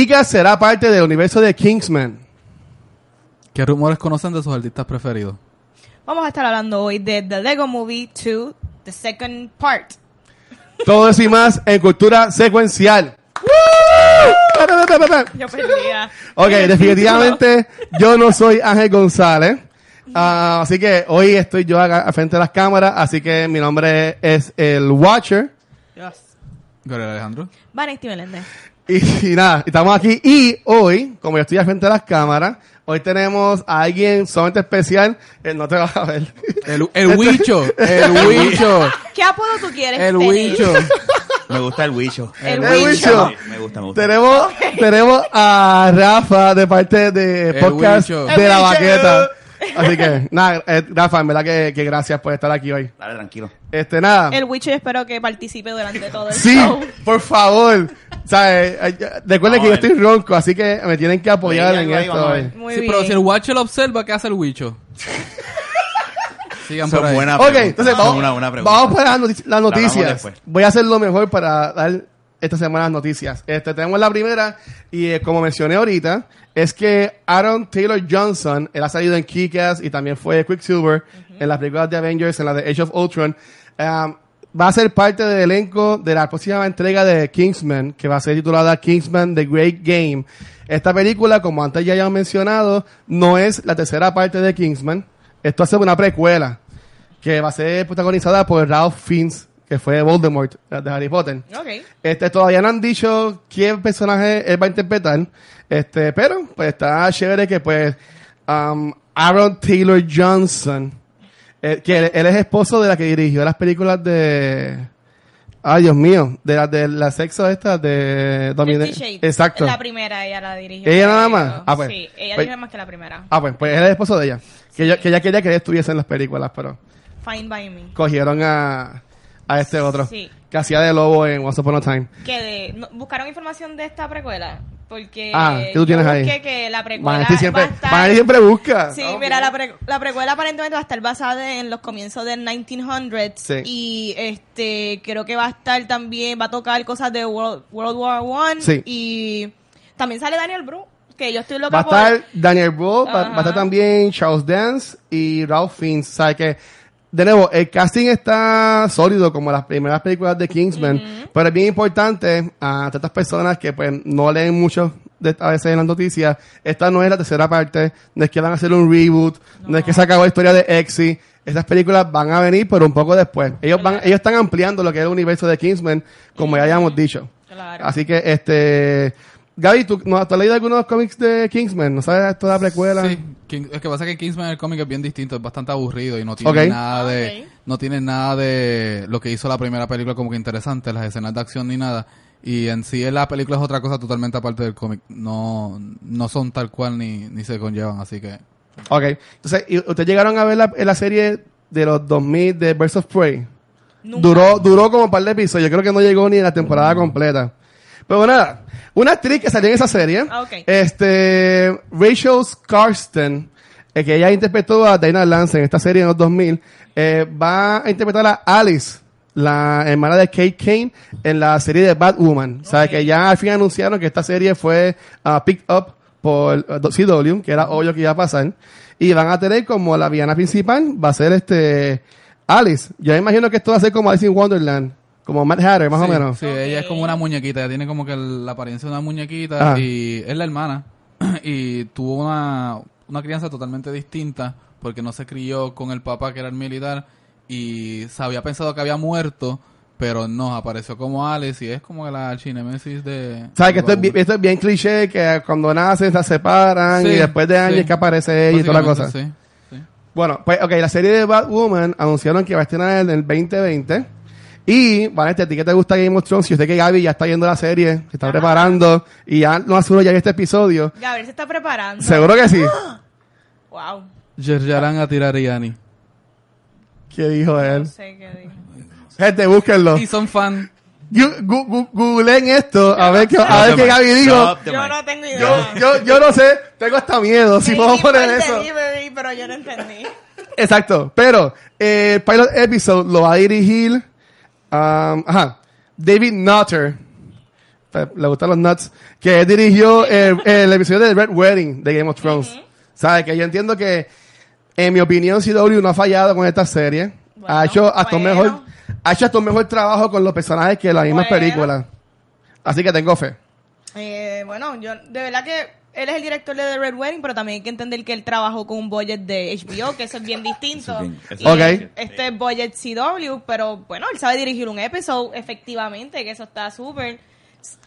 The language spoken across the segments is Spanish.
Kika será parte del universo de Kingsman. ¿Qué rumores conocen de sus artistas preferidos? Vamos a estar hablando hoy de The Lego Movie 2, The Second Part. Todo eso y más en cultura secuencial. Yo perdía. Ok, definitivamente yo no soy Ángel González. Ah, así que hoy estoy yo acá al frente de las cámaras. Así que mi nombre es el Watcher. Dios. Gabriel Alejandro. Vanesti Meléndez. Y, y nada, estamos aquí. Y hoy, como yo estoy al frente de las cámaras, hoy tenemos a alguien sumamente especial. Eh, no te vas a ver. El, el Huicho. El Huicho. ¿Qué apodo tú quieres? El tener? Huicho. Me gusta el Wicho. El El Huicho. Huicho. Me gusta, me gusta. tenemos, tenemos a Rafa de parte de podcast Huicho. de El la Huicho. baqueta. Así que, nada, eh, Rafa, en verdad que, que gracias por estar aquí hoy. Dale, tranquilo. Este, nada. El Witcher espero que participe durante todo el Sí, show. por favor. ¿Sabes? Ay, ya- Recuerden que yo estoy ronco, así que me tienen que apoyar en ahí, esto. hoy. ver. Muy Sí, bien. pero si el Watcher lo observa, ¿qué hace el Huicho? Sigan por es ahí. buena Ok, entonces vamos, una buena pregunta. vamos para las, notici- las hablamos noticias. después. Voy a hacer lo mejor para dar esta semana las noticias. Este, tenemos la primera, y eh, como mencioné ahorita, es que Aaron Taylor Johnson, él ha salido en Kick-Ass y también fue Quicksilver en las películas de Avengers, en la de Age of Ultron. Va a ser parte del elenco de la próxima entrega de Kingsman, que va a ser titulada Kingsman The Great Game. Esta película, como antes ya habíamos mencionado, no es la tercera parte de Kingsman. Esto hace una precuela que va a ser protagonizada por Ralph Fiennes, que fue Voldemort de Harry Potter. Ok. Este, todavía no han dicho qué personaje él va a interpretar, este, pero pues está chévere que pues um, Aaron Taylor Johnson, eh, que él, él es esposo de la que dirigió las películas de, ay Dios mío, de la de la sexo esta de Shades. exacto. La primera ella la dirigió. ¿Ella nada más? Ah, pues. Sí, ella Pues- dirigió más que la primera. Ah, pues, pues él es esposo de ella, que ella, que ella quería que él estuviese en las películas, pero Fine by me. cogieron a, a este otro, Sí. que hacía de lobo en Once Upon a Time. Que de, no- buscaron información de esta precuela. Porque Ah, ¿qué tú tienes yo ahí? que la precuela Vanity siempre, va a estar... Vanity siempre busca. Sí, mira, la, pre- la precuela aparentemente va a estar basada en los comienzos del 1900s Sí. y este creo que va a estar también, va a tocar cosas de World, World War One Sí. y también sale Daniel Bru, que yo estoy Va loca a por... estar Daniel Bro, va, Ajá. va a estar también Charles Dance y Ralph Fiennes. O sea que, de nuevo, el casting está sólido como las primeras películas de Kingsman, pero es bien importante a tantas personas que pues no leen mucho de, a veces en las noticias. Esta no es la tercera parte, no es que van a hacer un reboot, no, es que se acabó la historia de Exy. Estas películas van a venir, pero un poco después. Ellos van, ellos están ampliando lo que es el universo de Kingsman, como ya habíamos dicho. Claro. Así que, este, Gaby, ¿tú, no, ¿tú has leído algunos cómics de Kingsman? ¿No sabes toda la precuela? Sí, King- es que pasa que Kingsman el cómic es bien distinto, es bastante aburrido y no tiene nada de no tiene nada de lo que hizo la primera película como que interesante, las escenas de acción ni nada. Y en sí la película es otra cosa totalmente aparte del cómic. No no son tal cual ni, ni se conllevan, así que Ok. Entonces, ¿y ¿ustedes llegaron a ver la, la serie de los 2000 de Birds of Prey? Nunca. Duró, duró como un par de episodios. Yo creo que no llegó ni a la temporada completa. Pero nada, una actriz que salió en esa serie, Ah, este, Rachel Scarston, eh, que ella interpretó a Dana Lance en esta serie en los 2000, eh, va a interpretar a Alice, la hermana de Kate Kane, en la serie de Batwoman. O sea, que ya al fin anunciaron que esta serie fue ah, picked up por uh, CW, que era obvio que iba a pasar. Y van a tener como la villana principal, va a ser este Alice. Yo imagino que esto va a ser como Alice in Wonderland, como Mad Hatter, más sí, o menos. Sí, ella es como una muñequita, ella tiene como que la apariencia de una muñequita Ajá. y es la hermana y tuvo una, una crianza totalmente distinta porque no se crió con el papá que era el militar y se había pensado que había muerto, pero no, apareció como Alice y es como la archinemesis de... ¿Sabes que esto es, bien, esto es bien cliché, que cuando nacen se separan Sí, y después de años sí. que aparece ella y toda la cosa? Sí. Bueno, pues, ok, la serie de Batwoman anunciaron que va a estrenar en el 2020. Y, vale, a ti que te gusta Game of Thrones, si usted que Gaby ya está viendo la serie, se está Ajá. preparando, y ya no hace uno ya este episodio, Gabriel se está preparando. seguro que sí. Wow. Yerjaran a tirar Yanni. ¿Qué dijo No él? sé qué dijo. Gente, búsquenlo. Y son fan. Gu- gu- gu- Googleen esto, a ver qué, a ver qué. Gaby dijo. Yo no tengo idea. Yo, yo, yo no sé, tengo hasta miedo si puedo poner eso. pero yo no entendí. Exacto, pero eh, el pilot episode lo va a dirigir um, ajá, David Nutter, le gustan los nuts, que dirigió el, el episodio de Red Wedding de Game of Thrones. ¿Sabes? Que yo entiendo que, en mi opinión, CW no ha fallado con esta serie. Bueno, ha hecho hasta bueno. mejor, ha hecho hasta un mejor trabajo con los personajes que las mismas películas. Así que tengo fe. Eh, bueno, yo de verdad que él es el director de The Red Wedding, pero también hay que entender que él trabajó con un budget de HBO, que eso es bien distinto. Eso es bien- eso Y es bien- Ok. Este es budget CW, pero bueno, él sabe dirigir un episodio, efectivamente, que eso está súper.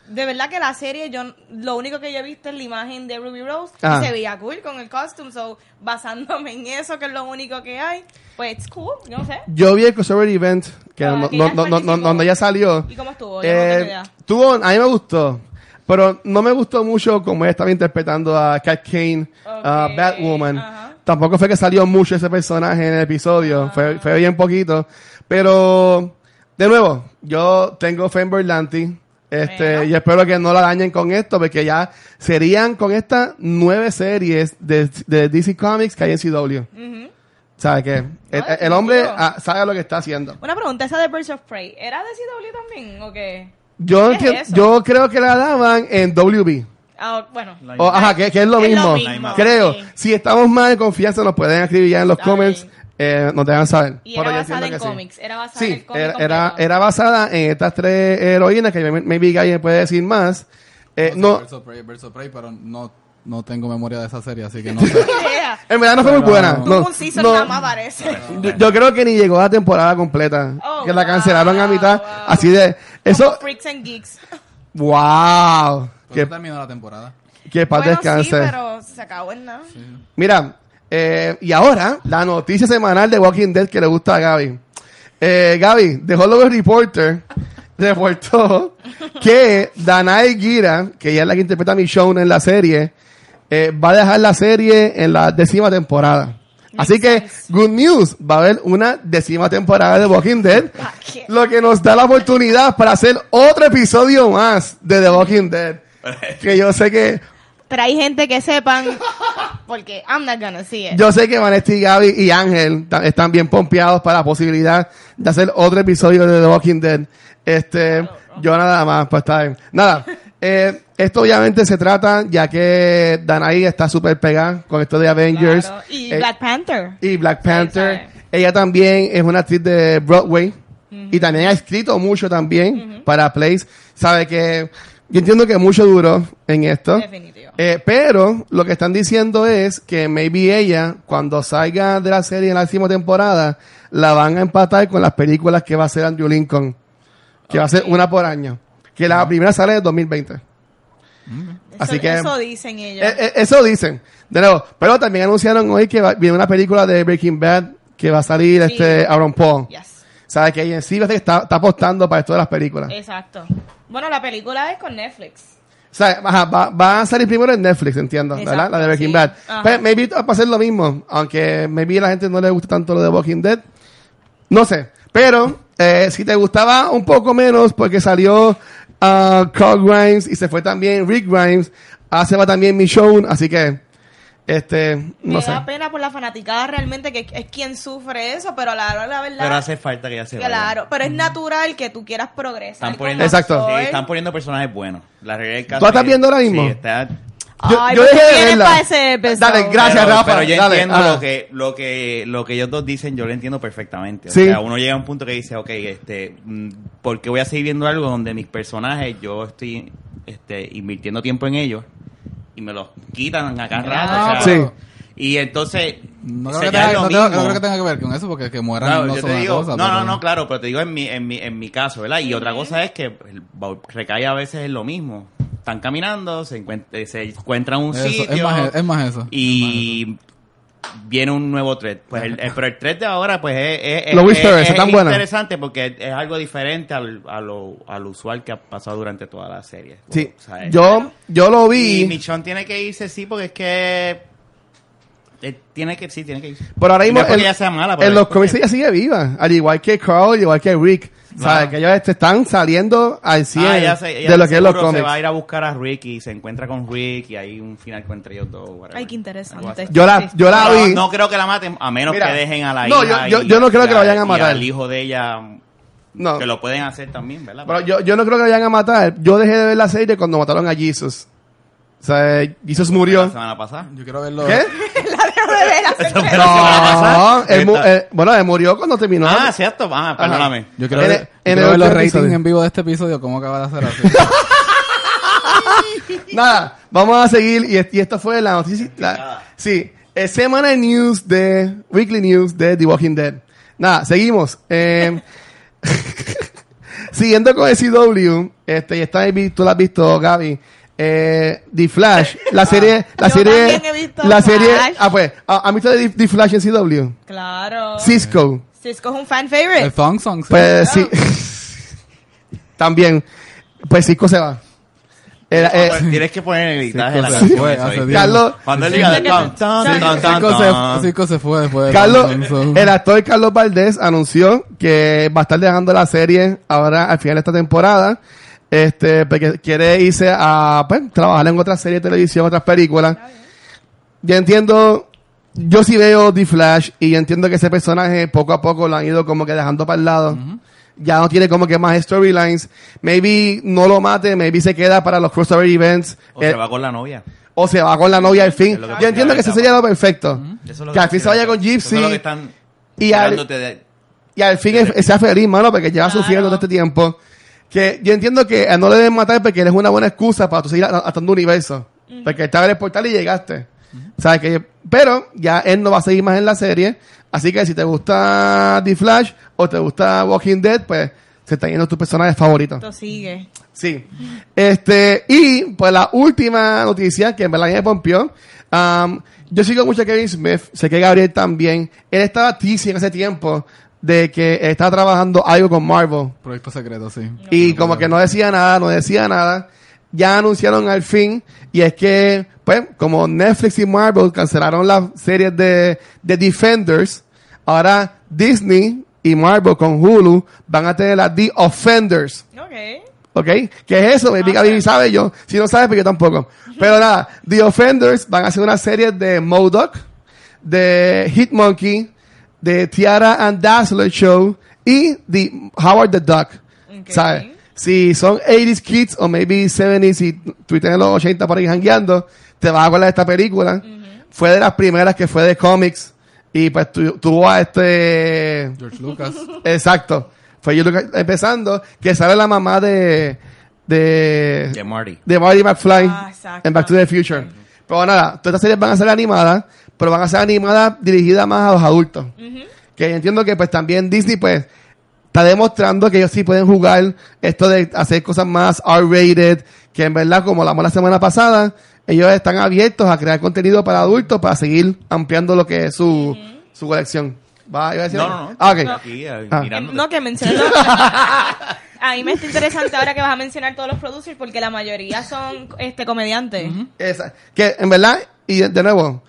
De verdad que la serie, yo lo único que yo he visto es la imagen de Ruby Rose Ah. y se veía cool con el costume, so basándome en eso, que es lo único que hay, pues it's cool, yo no sé. Yo vi el crossover event, que Ah, no- que no- ya no- no- no- participó. donde ya salió. ¿Y cómo estuvo? Eh, idea. tuvo, a mí me gustó, pero no me gustó mucho como ella estaba interpretando a Cat Kane, a Ok, Batwoman. Tampoco fue que salió mucho ese personaje en el episodio, fue, fue bien poquito. Pero, de nuevo, yo tengo fe en Berlanti. Este, Bueno. y espero que no la dañen con esto, porque ya serían con estas nueve series de, de DC Comics que hay en CW. Ujú. ¿Sabes qué? El, hombre ah, sabe lo que está haciendo. Una pregunta, esa de Birds of Prey, ¿era de CW también o qué? Yo, ¿Qué es enti- eso? yo creo que la daban en WB. Ah, bueno. O, ajá, que, que es lo Es lo mismo. mismo, Creo. sí. Si estamos más en confianza, nos pueden escribir ya en los Está comments. Eh, nos dejan saber. Y Pero era basada entiendo en que sí. cómics, era basada en el Sí, cómic era, era, era basada en estas tres heroínas que maybe Guy puede decir más. Eh, No no, of Prey, of Prey, pero no, no tengo memoria de esa serie, así que no sé. en verdad no fue muy buena. Tuvo No, un no. nada más parece. yo, yo creo que ni llegó a la temporada completa. Oh, que la wow, cancelaron a mitad. wow. Así de. Eso. Como Freaks and Geeks. ¡Wow! Que, terminó la temporada. que paz bueno, descanse. sí, pero se acabó en nada. Mira, eh, y ahora, la noticia semanal de Walking Dead que le gusta a Gaby. Eh, Gaby, The Hollywood Reporter reportó que Danai Gira, que ella es la que interpreta a Michonne en la serie, eh, va a dejar la serie en la décima temporada. Así que, good news, va a haber una décima temporada de Walking Dead, ¿Para qué? lo que nos da la oportunidad para hacer otro episodio más de The Walking Dead. Que yo sé que Pero hay gente que sepan, porque I'm not gonna see it. Yo sé que Vanessa y Gaby y Ángel están bien pompeados para la posibilidad de hacer otro episodio de The Walking Dead. Este, yo nada más, pues está bien. Nada, eh, esto obviamente se trata, ya que Danae está súper pegada con esto de Avengers. Claro. Y eh, Black Panther. y Black Panther. Ella también es una actriz de Broadway. Y también ha escrito mucho también para plays. Sabe que yo entiendo que mucho duró en esto. Definitivo. Eh, pero lo que están diciendo es que maybe ella, cuando salga de la serie en la décima temporada, la van a empatar con las películas que va a hacer Andrew Lincoln. Que va a ser una por año. Que la primera sale en 2020. así eso, que- eso dicen ellos. Eh, eh, eso dicen. De nuevo. Pero también anunciaron hoy que va- viene una película de Breaking Bad que va a salir Sí. este Aaron Paul. Yes. Sabe que ella en sí está, está apostando para esto de las películas. Exacto. Bueno, la película es con Netflix. O sea, ajá, va, va a salir primero en Netflix, entiendo, Exacto, ¿verdad? La de Breaking sí. Bad. Ajá. Pero maybe va a ser lo mismo, aunque maybe a la gente no le gusta tanto lo de Walking Dead. No sé. Pero, eh, si te gustaba un poco menos, porque salió ah, Carl Grimes y se fue también Rick Grimes, ah, se va también Michonne, así que, este, no Me sé. da pena por la fanaticada realmente, que es quien sufre eso, pero la, la verdad... Pero hace falta que ya se vaya. Claro, pero es natural que tú quieras progresar. Están poniendo, Exacto. sí, están poniendo personajes buenos. La realidad del caso ¿Tú estás es- viendo ahora mismo? Sí, está... Ay, ¿por qué vienes pa' ese episodio? Dale, gracias, pero, Rafa. pero yo dale, entiendo ajá. lo que, lo que, lo que ellos dos dicen, yo lo entiendo perfectamente. O Sí. sea, uno llega a un punto que dice, ok, este, mm, ¿por qué voy a seguir viendo algo donde mis personajes, yo estoy, este, invirtiendo tiempo en ellos y me los quitan a cada rato? o sea, Sí. Y entonces, No creo, que tenga, lo no tengo- mismo. no creo que tenga que ver con eso, porque que mueran Claro, no yo son te una digo, cosa. no, no, pero- no, claro, pero te digo en mi, en mi, en mi caso, ¿verdad? Y otra cosa es que el- recae a veces en lo mismo. Están caminando, se, encuent- se encuentran un Eso, sitio es, más, es más eso. y viene un nuevo thread. Pues el, el- pero el thread de ahora, pues es, es, es- Los es- es interesante porque es algo diferente al, a lo, al usual que ha pasado durante toda la serie. Sí, O sea, yo, yo lo Y vi, Michonne tiene que irse, sí, porque es que... eh, tiene que, sí, tiene que irse. pero ahora Y no mismo sea mala, pero en los cómics ella sigue viva, al igual que Carl, al igual que Rick. ¿Sabes? Claro. Que ellos este, están saliendo al 100 Ah, de lo que es los cómics. Se va a ir a buscar a Rick y se encuentra con Rick y hay un final entre ellos dos. whatever. Ay, qué interesante. Yo la, yo la No, vi. no creo que la maten, a menos Mira, que dejen a la no, hija. yo- yo- yo no creo y que la vayan a y matar. al hijo de ella No. Que lo pueden hacer también, ¿verdad? Pero yo, yo no creo que vayan a matar. Yo dejé de ver la serie cuando mataron a Jesus. O sea, Jesus La murió. semana pasada. Yo quiero verlo. ¿Qué? La de No, él mu- Esta- eh, bueno, él murió cuando terminó. Ah, cierto. Ah, perdóname. Yo quiero En ver, el- yo en quiero el ver los otro ratings episodio. en vivo de este episodio. ¿Cómo acaba de hacer así? Nada, vamos a seguir. Y, y esto fue la noticia. la- sí, eh, semana de news de Weekly News de The Walking Dead. Nada, seguimos. Eh, siguiendo con el CW, este, y está ahí, tú lo has visto, Gaby. Eh, The Flash, la serie, la Yo serie, también he visto la serie, Flash. ah pues, ¿ha- ¿han visto The, The Flash en CW? Claro. Cisco, Cisco es un fan favorite. El Thong Song. sí. pues sí, también, pues Cisco se va. Era, eh, Pues, Tienes que poner el editaje de la Sí, canción. fue, eso, hace ¿viste? tiempo. Carlos, Cuando él diga sí, tan, sí. tan, Sí, tan, tan, Cinco tan. se, Cinco se fue después de Carlos, Thong Song. el actor Carlos Valdés anunció que va a estar dejando la serie ahora al final de esta temporada. Este, porque quiere irse a pues, trabajar en otras series de televisión, otras películas. Yo entiendo, yo sí veo The Flash y entiendo que ese personaje poco a poco lo han ido como que dejando para el lado. Ya no tiene como que más storylines. Maybe no lo mate, maybe se queda para los crossover events. O eh, se va con la novia. o se va con la novia al fin. Es Yo entiendo que ese pasa. sería lo perfecto. Eso es lo Que al fin se vaya con Eso es lo que Gypsy están y al, de- y al fin es- sea feliz, mano, porque lleva Claro. sufriendo todo este tiempo. Que yo entiendo que a no le deben matar porque eres una buena excusa para tú seguir atando universo. Porque estaba en el portal y llegaste. ¿Sabes que Pero ya él no va a seguir más en la serie. Así que si te gusta The Flash o te gusta Walking Dead, pues se están yendo tus personajes favoritos. Esto sigue. Sí. Este, y pues la última noticia que en verdad me pompió. um, yo sigo mucho a Kevin Smith, sé que Gabriel también. Él estaba teasing hace tiempo de que estaba trabajando algo con Marvel. Proyecto secreto, sí. Y como que no decía nada, no decía nada. Ya anunciaron al fin. Y es que, pues, como Netflix y Marvel cancelaron las series de, de Defenders, ahora Disney y Marvel con Hulu van a tener las The Offenders. Ok. ¿Ok? ¿Qué es eso? Maybe Ah, Gaby sabe yo. Si no sabe, pues yo tampoco. Pero nada, The Offenders van a hacer una serie de Modoc, de Hitmonkey, de Tiara and Dazzler Show y de Howard the Duck. ¿Sabes? Si son 80s kids o maybe 70s y tuviste en los 80 por ahí jangueando, te vas a acordar de esta película. Fue de las primeras que fue de cómics y pues tu- tuvo a este... George Lucas. Exacto. Fue yo lo que- empezando, que sale la mamá de, de, de Marty. de Marty McFly Ah, exacto. en Back to the Future. Pero nada, todas estas series van a ser animadas, pero van a ser animadas dirigidas más a los adultos. Que entiendo que pues también Disney pues está demostrando que ellos sí pueden jugar esto de hacer cosas más R-rated, que en verdad como hablamos la semana pasada, ellos están abiertos a crear contenido para adultos para seguir ampliando lo que es su, su colección. ¿Va, iba a decir No, no, no. Ah. Aquí, eh, Ah. No, que mencioné. a mí me está interesante ahora que vas a mencionar todos los producers porque la mayoría son este comediantes. Esa- que en verdad, y de nuevo,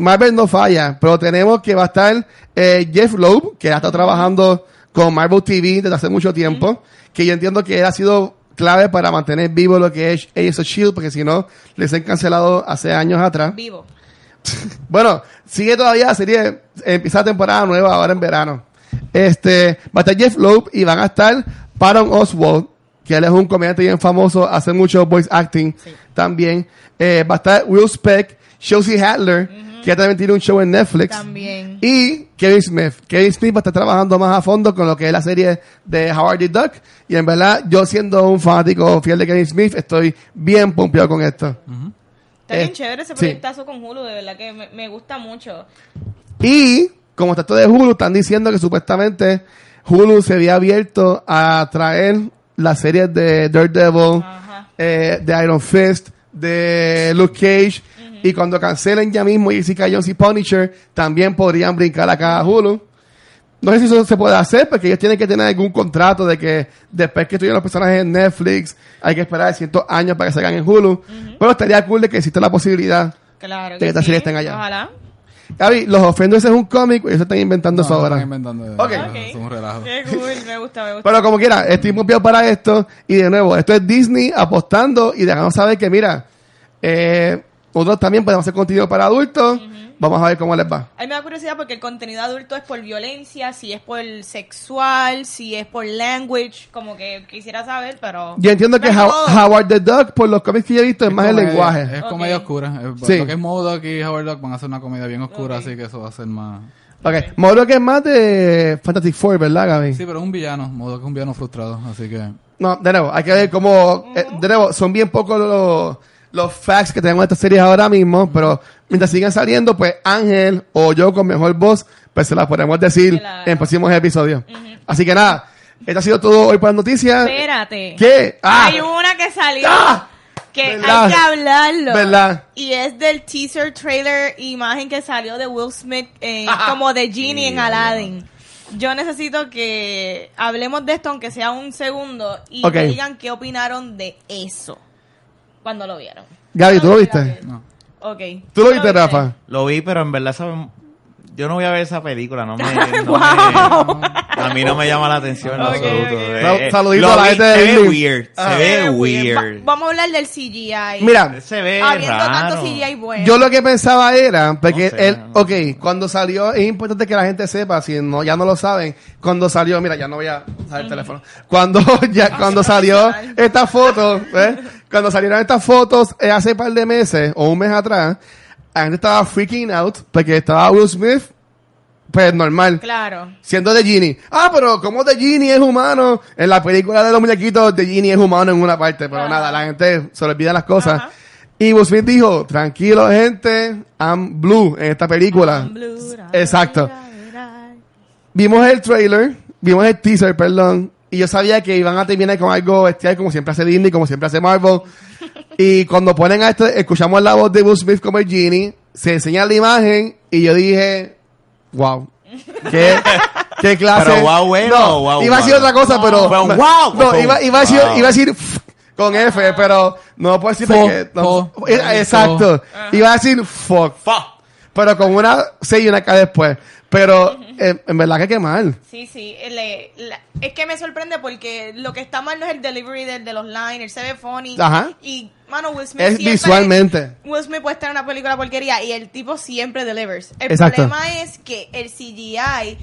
Marvel no falla, pero tenemos que va a estar eh, Jeff Loeb, que ha estado trabajando con Marvel TV desde hace mucho tiempo, que yo entiendo que él ha sido clave para mantener vivo lo que es Agents of Shield, porque si no, les han cancelado hace años atrás. Vivo. Bueno, sigue todavía la serie, empieza la temporada nueva ahora en verano. Este, va a estar Jeff Loeb y van a estar Patton Oswald, que él es un comediante bien famoso, hace mucho voice acting también. Eh, va a estar Will Speck, Josie Hadler, que también tiene un show en Netflix. También. Y Kevin Smith. Kevin Smith va a estar trabajando más a fondo con lo que es la serie de Howard the Duck. Y en verdad, yo siendo un fanático fiel de Kevin Smith, estoy bien pompeado con esto. Está bien Eh, chévere ese sí. proyectazo con Hulu, de verdad que me, me gusta mucho. Y como está esto de Hulu, están diciendo que supuestamente Hulu se había abierto a traer las series de Daredevil, eh, de Iron Fist, de Luke Cage. Y cuando cancelen ya mismo Jessica Jones y Punisher, también podrían brincar acá a Hulu. No sé si eso se puede hacer porque ellos tienen que tener algún contrato de que después que estuvieron los personajes en Netflix, hay que esperar cientos años para que salgan en Hulu. Pero estaría cool de que exista la posibilidad. Claro. De que estas sí. series estén allá. Ojalá. Gaby, Los Offenders es un cómic, ellos están inventando eso No, ahora. están inventando. Ok. no, Ok. Es un relajo. Qué cool, me gusta, me gusta. Pero como quiera, estoy muy bien para esto. Y de nuevo, esto es Disney apostando y dejando saber que, mira, eh, Nosotros también podemos hacer contenido para adultos. Vamos a ver cómo les va. A mí me da curiosidad porque el contenido adulto es por violencia, si es por sexual, si es por language, como que quisiera saber, pero... Yo entiendo que How-. Howard the Duck, por los cómics que yo he visto, es, más el lenguaje. Es comedia oscura. Eh, Sí. Lo que es Modoc y Howard Duck van a hacer una comedia bien oscura, así que eso va a ser más... Ok, Mauro que es más de Fantastic Four, ¿verdad, Gaby? Sí, pero es un villano. Modoc es un villano frustrado, así que... No, de nuevo, hay que ver cómo... eh, de nuevo, son bien pocos los, los facts que tenemos de estas series ahora mismo, pero mientras sigan saliendo, pues Ángel o yo con mejor voz, pues se las podemos decir Claro. en próximos episodios. Así que nada, esto ha sido todo hoy para las noticias. Espérate. ¿Qué? Ah, Hay una que salió Ah, que verdad. hay que hablarlo. ¿Verdad? Y es del teaser trailer imagen que salió de Will Smith eh, como de Genie en Aladdin. Yo necesito que hablemos de esto aunque sea un segundo y Ok. me digan qué opinaron de eso cuando lo vieron. Gaby, ¿tú lo viste? No. Ok. ¿Tú lo viste, Rafa? Lo vi, pero en verdad sabe- yo no voy a ver esa película, no me, no Wow. me- a mí no me llama la atención en Ok, absoluto. ok. Eh, Sal- eh, saludito lo a la vi, gente de se ve Disney. weird, Ah. se ve Eh, weird. Va- vamos a hablar del CGI. Mira, Se ve Habiendo raro. tanto CGI bueno. Yo lo que pensaba era, porque No sé, él, no ok, cuando salió, es importante que la gente sepa, si no, ya no lo saben, cuando salió, mira, ya no voy a usar el teléfono, cuando, ya, cuando salió esta foto, ¿ves? Cuando salieron estas fotos eh, hace un par de meses, o un mes atrás, la gente estaba freaking out, porque estaba Will Smith, pues normal, Claro. siendo de Genie. Ah, pero como de Genie es humano? En la película de los muñequitos, de Genie es humano en una parte, pero Ajá. nada, la gente se le olvida las cosas. Ajá. Y Will Smith dijo, tranquilo gente, I'm blue en esta película. Blue, ra, Exacto. ra, ra. Vimos el trailer, vimos el teaser, perdón, y yo sabía que iban a terminar con algo bestial como siempre hace Disney, como siempre hace Marvel. y cuando ponen a esto, escuchamos la voz de Will Smith como el Genie, se enseña la imagen y yo dije, wow. ¿Qué, qué clase? Pero wow, bueno, no, wow, iba a decir wow. otra cosa, pero... Wow, No, un iba, iba a decir, wow. iba a decir con F, pero no puedo decir no- Eh, exacto. Iba a decir fuck Fuck. pero con una C y una K después. Pero eh, en verdad que qué mal. Sí, sí. le- la- es que me sorprende porque lo que está mal no es el delivery de, de los lines, se ve funny. Ajá. Y, mano, Will Smith Es siempre- visualmente. Will Smith puede estar en una película porquería y el tipo siempre delivers. El Exacto. problema es que el CGI...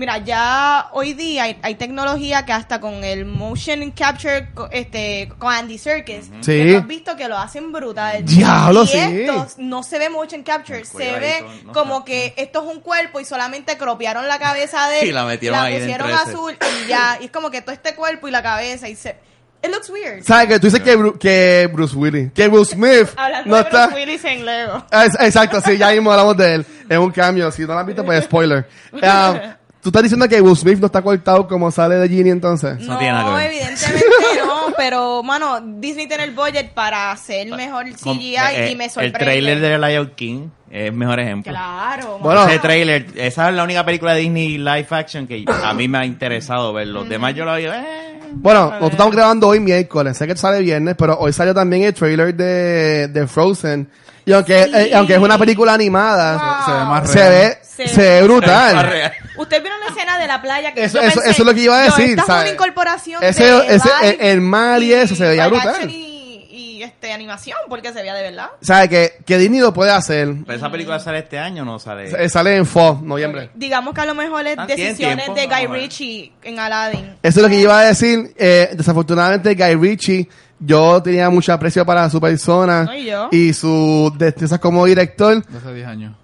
Mira, ya hoy día hay, hay tecnología que hasta con el motion capture este con Andy Serkis, Sí. que tú has visto que lo hacen brutal. Diablo, y sí. esto no se ve motion capture, se ve todo, no como que esto es un cuerpo y solamente cropearon la cabeza de él, Y la metieron ahí pusieron dentro ese. azul y ya, y es como que todo este cuerpo y la cabeza y se it looks weird. ¿Sabes que tú dices que, Bru- que Bruce Willis, que Will Smith Hablando no de está... Bruce Willis en Lego. Es- Exacto, sí, ya mismo hablamos de él. Es un cambio. Si no lo has visto, pues spoiler. Ah, ¿Tú estás diciendo que Will Smith no está cortado como sale de Genie entonces? no tiene nada que ver. evidentemente no, pero mano, Disney tiene el budget para hacer mejor CGI eh, y me El sorprende. trailer de Lion King es el mejor ejemplo. Claro. Bueno. Ese trailer, esa es la única película de Disney live action que a mí me ha interesado ver. Los demás yo lo veo, eh. Bueno, nosotros estamos grabando hoy miércoles. Sé que sale viernes, pero hoy salió también el trailer de, de Frozen. Y aunque, Sí. eh, aunque es una película animada, Wow. Se ve más se real. ve, Se se ve ve- brutal. Usted vio la escena de la playa que Eso- yo eso- pensé, eso es lo que iba a decir, esta es ¿sabes? una incorporación Ese- de ese- el- el mar y eso se veía brutal. Y, y, este, animación, porque se veía de verdad. ¿Sabes? Que, que Disney lo puede hacer. Pero esa película sale este año o no sale. Eh, Sale en fall, noviembre. Digamos que a lo mejor es Ah, decisiones tiempo, de Guy. Ritchie en Aladdin. Eso es lo que iba a decir. Eh, desafortunadamente, Guy Ritchie, yo tenía mucho aprecio para su persona No, y yo. y su destrezas como director. Hace 10 años.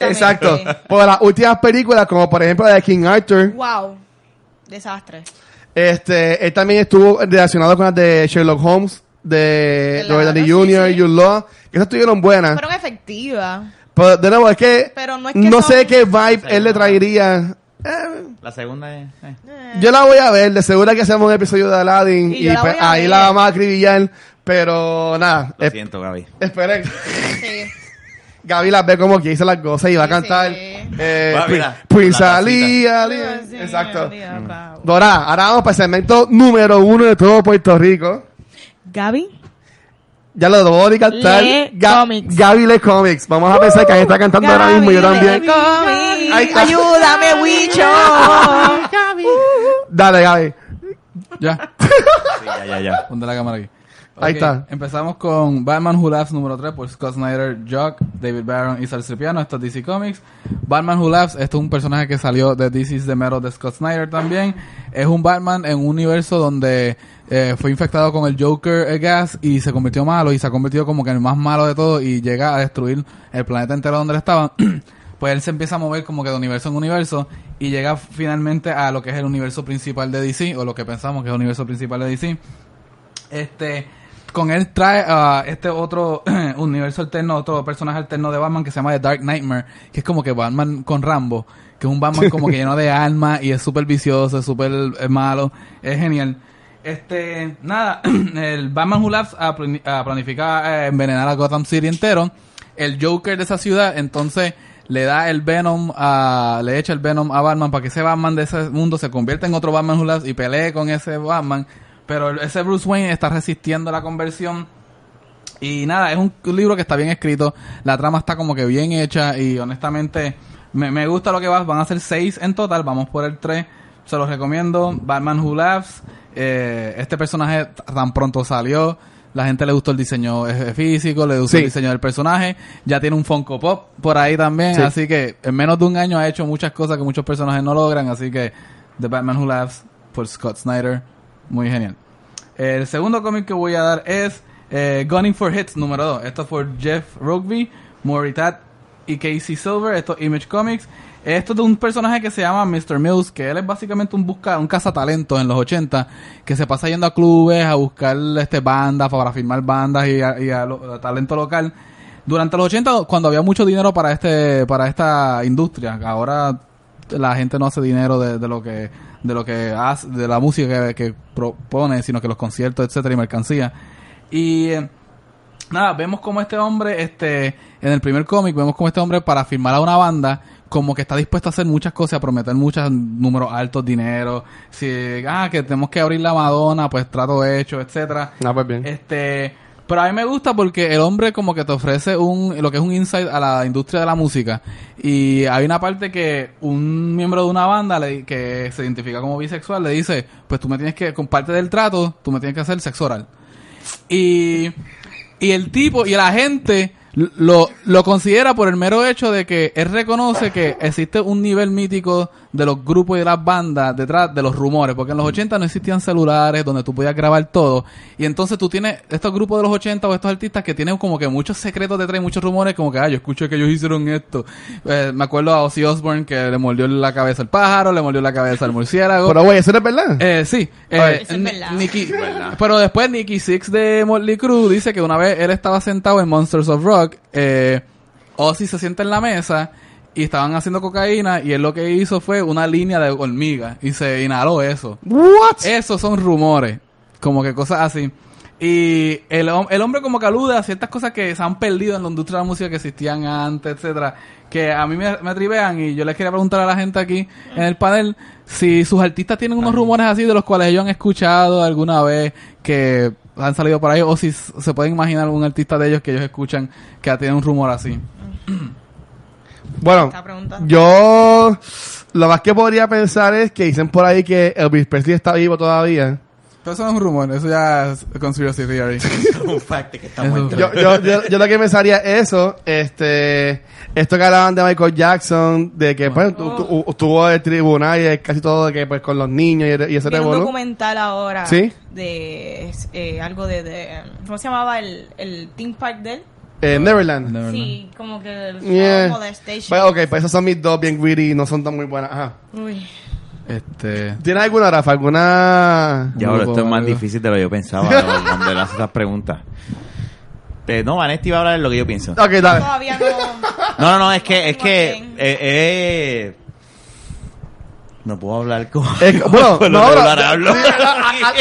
Exacto. Por las últimas películas, como por ejemplo la de King Arthur, Wow. Desastre. este, él también estuvo relacionado con las de Sherlock Holmes, de Robert Downey sí, Jr., sí. Jude Law, que esas estuvieron buenas. Fueron efectivas. Pero de nuevo, es que, Pero no es que no son- sé qué vibe él le traería. Eh, La segunda es. eh. Yo la voy a ver, de seguro que hacemos un episodio de Aladdin Y y, yo la pues, ahí ver. la vamos a acribillar, pero nada, Lo siento, Gaby. esperen. Sí. Gaby las ve como que dice las cosas y va a cantar sí. eh, Sí, exacto. Dora, ahora vamos para el segmento número uno de todo Puerto Rico. Gaby. Ya lo debo de cantar. Lee Comics. Gaby Le Comics. Vamos a pensar que ahí está cantando ahora mismo y yo Gaby, también. Ahí está. Ayúdame, Wicho. Dale, Gaby. Ya. Sí, ya, ya, ya. Ponte la cámara aquí. Ahí está. Empezamos con Batman Who Laughs número 3 por Scott Snyder, Jock, David Barron y Sal Cipriano. Esto es DC Comics. Batman Who Laughs, esto es un personaje que salió de DC's The Metal de Scott Snyder también. Es un Batman en un universo donde eh, fue infectado con el Joker gas y se convirtió malo y se ha convertido como que en el más malo de todo y llega a destruir el planeta entero donde él estaba. pues él se empieza a mover como que de universo en universo y llega finalmente a lo que es el universo principal de DC o lo que pensamos que es el universo principal de DC. Este, con él trae a este otro universo alterno, otro personaje alterno de Batman que se llama The Dark Nightmare, que es como que Batman con Rambo, que es un Batman como que lleno de alma y es súper vicioso, es súper eh, malo, es genial. Este, nada, el Batman Who Laughs ah, planifica eh, envenenar a Gotham City entero. El Joker de esa ciudad, entonces le da el Venom a, le echa el Venom a Batman para que ese Batman de ese mundo se convierta en otro Batman Who y pelee con ese Batman. Pero ese Bruce Wayne está resistiendo la conversión. Y nada, es un libro que está bien escrito. La trama está como que bien hecha. Y honestamente, me, me gusta lo que va. Van a ser seis en total. Vamos por el tres. Se los recomiendo. Batman Who Laughs. Eh, este personaje tan pronto salió. La gente le gustó el diseño físico, le gustó Sí. el diseño del personaje. Ya tiene un Funko Pop por ahí también. Sí. Así que en menos de un año ha hecho muchas cosas que muchos personajes no logran. Así que The Batman Who Laughs por Scott Snyder. Muy genial. El segundo cómic que voy a dar es eh, Gunning for Hits número 2. Esto es por Jeff Rugby, Moritat y Casey Silver. Esto es Image Comics. Esto es de un personaje que se llama Mr. Mills, que él es básicamente un busca, un cazatalentos en los 80, que se pasa yendo a clubes a buscar este bandas para firmar bandas y a, talento local. Durante los 80, cuando había mucho dinero para este, para esta industria, ahora la gente no hace dinero de, de lo que de lo que hace de la música que, que propone sino que los conciertos etcétera y mercancía. Y eh, nada vemos como este hombre este en el primer cómic vemos como este hombre para firmar a una banda como que está dispuesto a hacer muchas cosas a prometer muchos números altos dinero. Si ah que tenemos que abrir la Madonna pues trato hecho etcétera. Ah, pues bien. este, pero a mí me gusta porque el hombre como que te ofrece un lo que es un insight a la industria de la música y hay una parte que un miembro de una banda que se identifica como bisexual le dice, pues tú me tienes que con parte del trato, tú me tienes que hacer sexo oral. Y y el tipo y la gente lo, lo considera por el mero hecho de que él reconoce que existe un nivel mítico de los grupos y de las bandas detrás de los rumores, porque en los 80 no existían celulares donde tú podías grabar todo, y entonces tú tienes estos grupos de los 80 o estos artistas que tienen como que muchos secretos detrás y muchos rumores, como que, ah, yo escuché que ellos hicieron esto. Eh, me acuerdo a Ozzy Osbourne que le mordió la cabeza al pájaro, le mordió la cabeza al murciélago. Pero, güey, ¿eso no es verdad? Eh, sí. Eh. Eso es verdad. Nicky- pero después Nicky Six de Motley Crue dice que una vez él estaba sentado en Monsters of Rock, eh, Ozzy se sienta en la mesa y estaban haciendo cocaína y él lo que hizo fue una línea de hormiga y se inhaló eso. What? Esos son rumores, como que cosas así. Y el, el hombre como que alude a ciertas cosas que se han perdido en la industria de la música que existían antes, etcétera, que a mí me, me atribean y yo les quería preguntar a la gente aquí en el panel si sus artistas tienen unos rumores así de los cuales ellos han escuchado alguna vez que han salido por ahí o si se pueden imaginar un artista de ellos que ellos escuchan que tiene un rumor así. Bueno, yo lo más que podría pensar es que dicen por ahí que Elvis Presley está vivo todavía. Pero eso no es un rumor, eso ya es conspiracy theory. un fact que está muerto. Yo, yo, yo, yo lo que pensaría es eso, este, esto que hablaban de Michael Jackson, de que pues tu- tu- estuvo el tribunal y casi todo de que pues con los niños y, y ese Vi un documental ahora ¿Sí? de eh, algo de, de ¿cómo se llamaba el, el theme park de él? Eh, Neverland. Neverland. Sí, como que el Yeah. molestation. Pues, ok, pues esas son mis dos bien greedy, no son tan muy buenas. Ajá. Uy. Este, ¿Tienes alguna, Rafa? ¿Alguna...? Ya, lo esto es más difícil de lo que yo pensaba ¿no? cuando él hace esas preguntas. Pero no, Vanesti va a hablar de lo que yo pienso. Ok, dale. Todavía no. No, no, no, es que, es que, eh, eh, no puedo hablar que- bueno, no, regular pero- hablo. sí,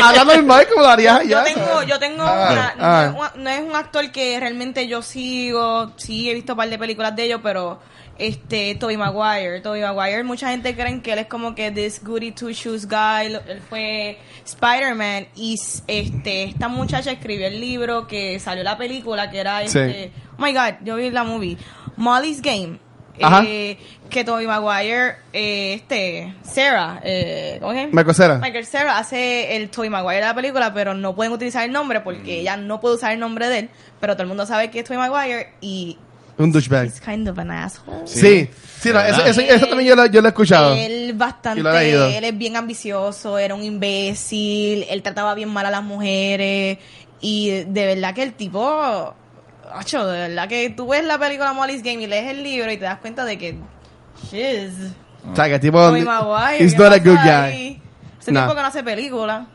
Habla normal como lo harías Yo tengo, yo tengo Ah, una, ah. no, es un- no es un actor que realmente yo sigo, sí he visto un par de películas de ellos, pero este Tobey Maguire, Tobey Maguire, mucha gente creen que él es como que this goody two shoes guy, él fue Spider-Man y este esta muchacha escribió el libro que salió la película que era Sí. este, oh my god, yo vi la movie, Molly's Game. Ajá. eh, que Tobey Maguire, eh, este, Sarah, eh, ¿cómo es? Michael Cera. Michael Cera hace el Tobey Maguire de la película, pero no pueden utilizar el nombre porque ella no puede usar el nombre de él, pero todo el mundo sabe que es Tobey Maguire y Un douchebag. he's kind of an asshole. Sí. Sí, no, eso, eso, eso también yo lo, yo lo he escuchado. Él bastante, él es bien ambicioso, era un imbécil, él trataba bien mal a las mujeres y de verdad que el tipo, ocho, de verdad que tú ves la película Molly's Game y lees el libro y te das cuenta de que, shiz, O sea, que tipo... Tobey Maguire, He's ¿qué not a good guy. ahí? Hace Nah. tiempo que no hace película.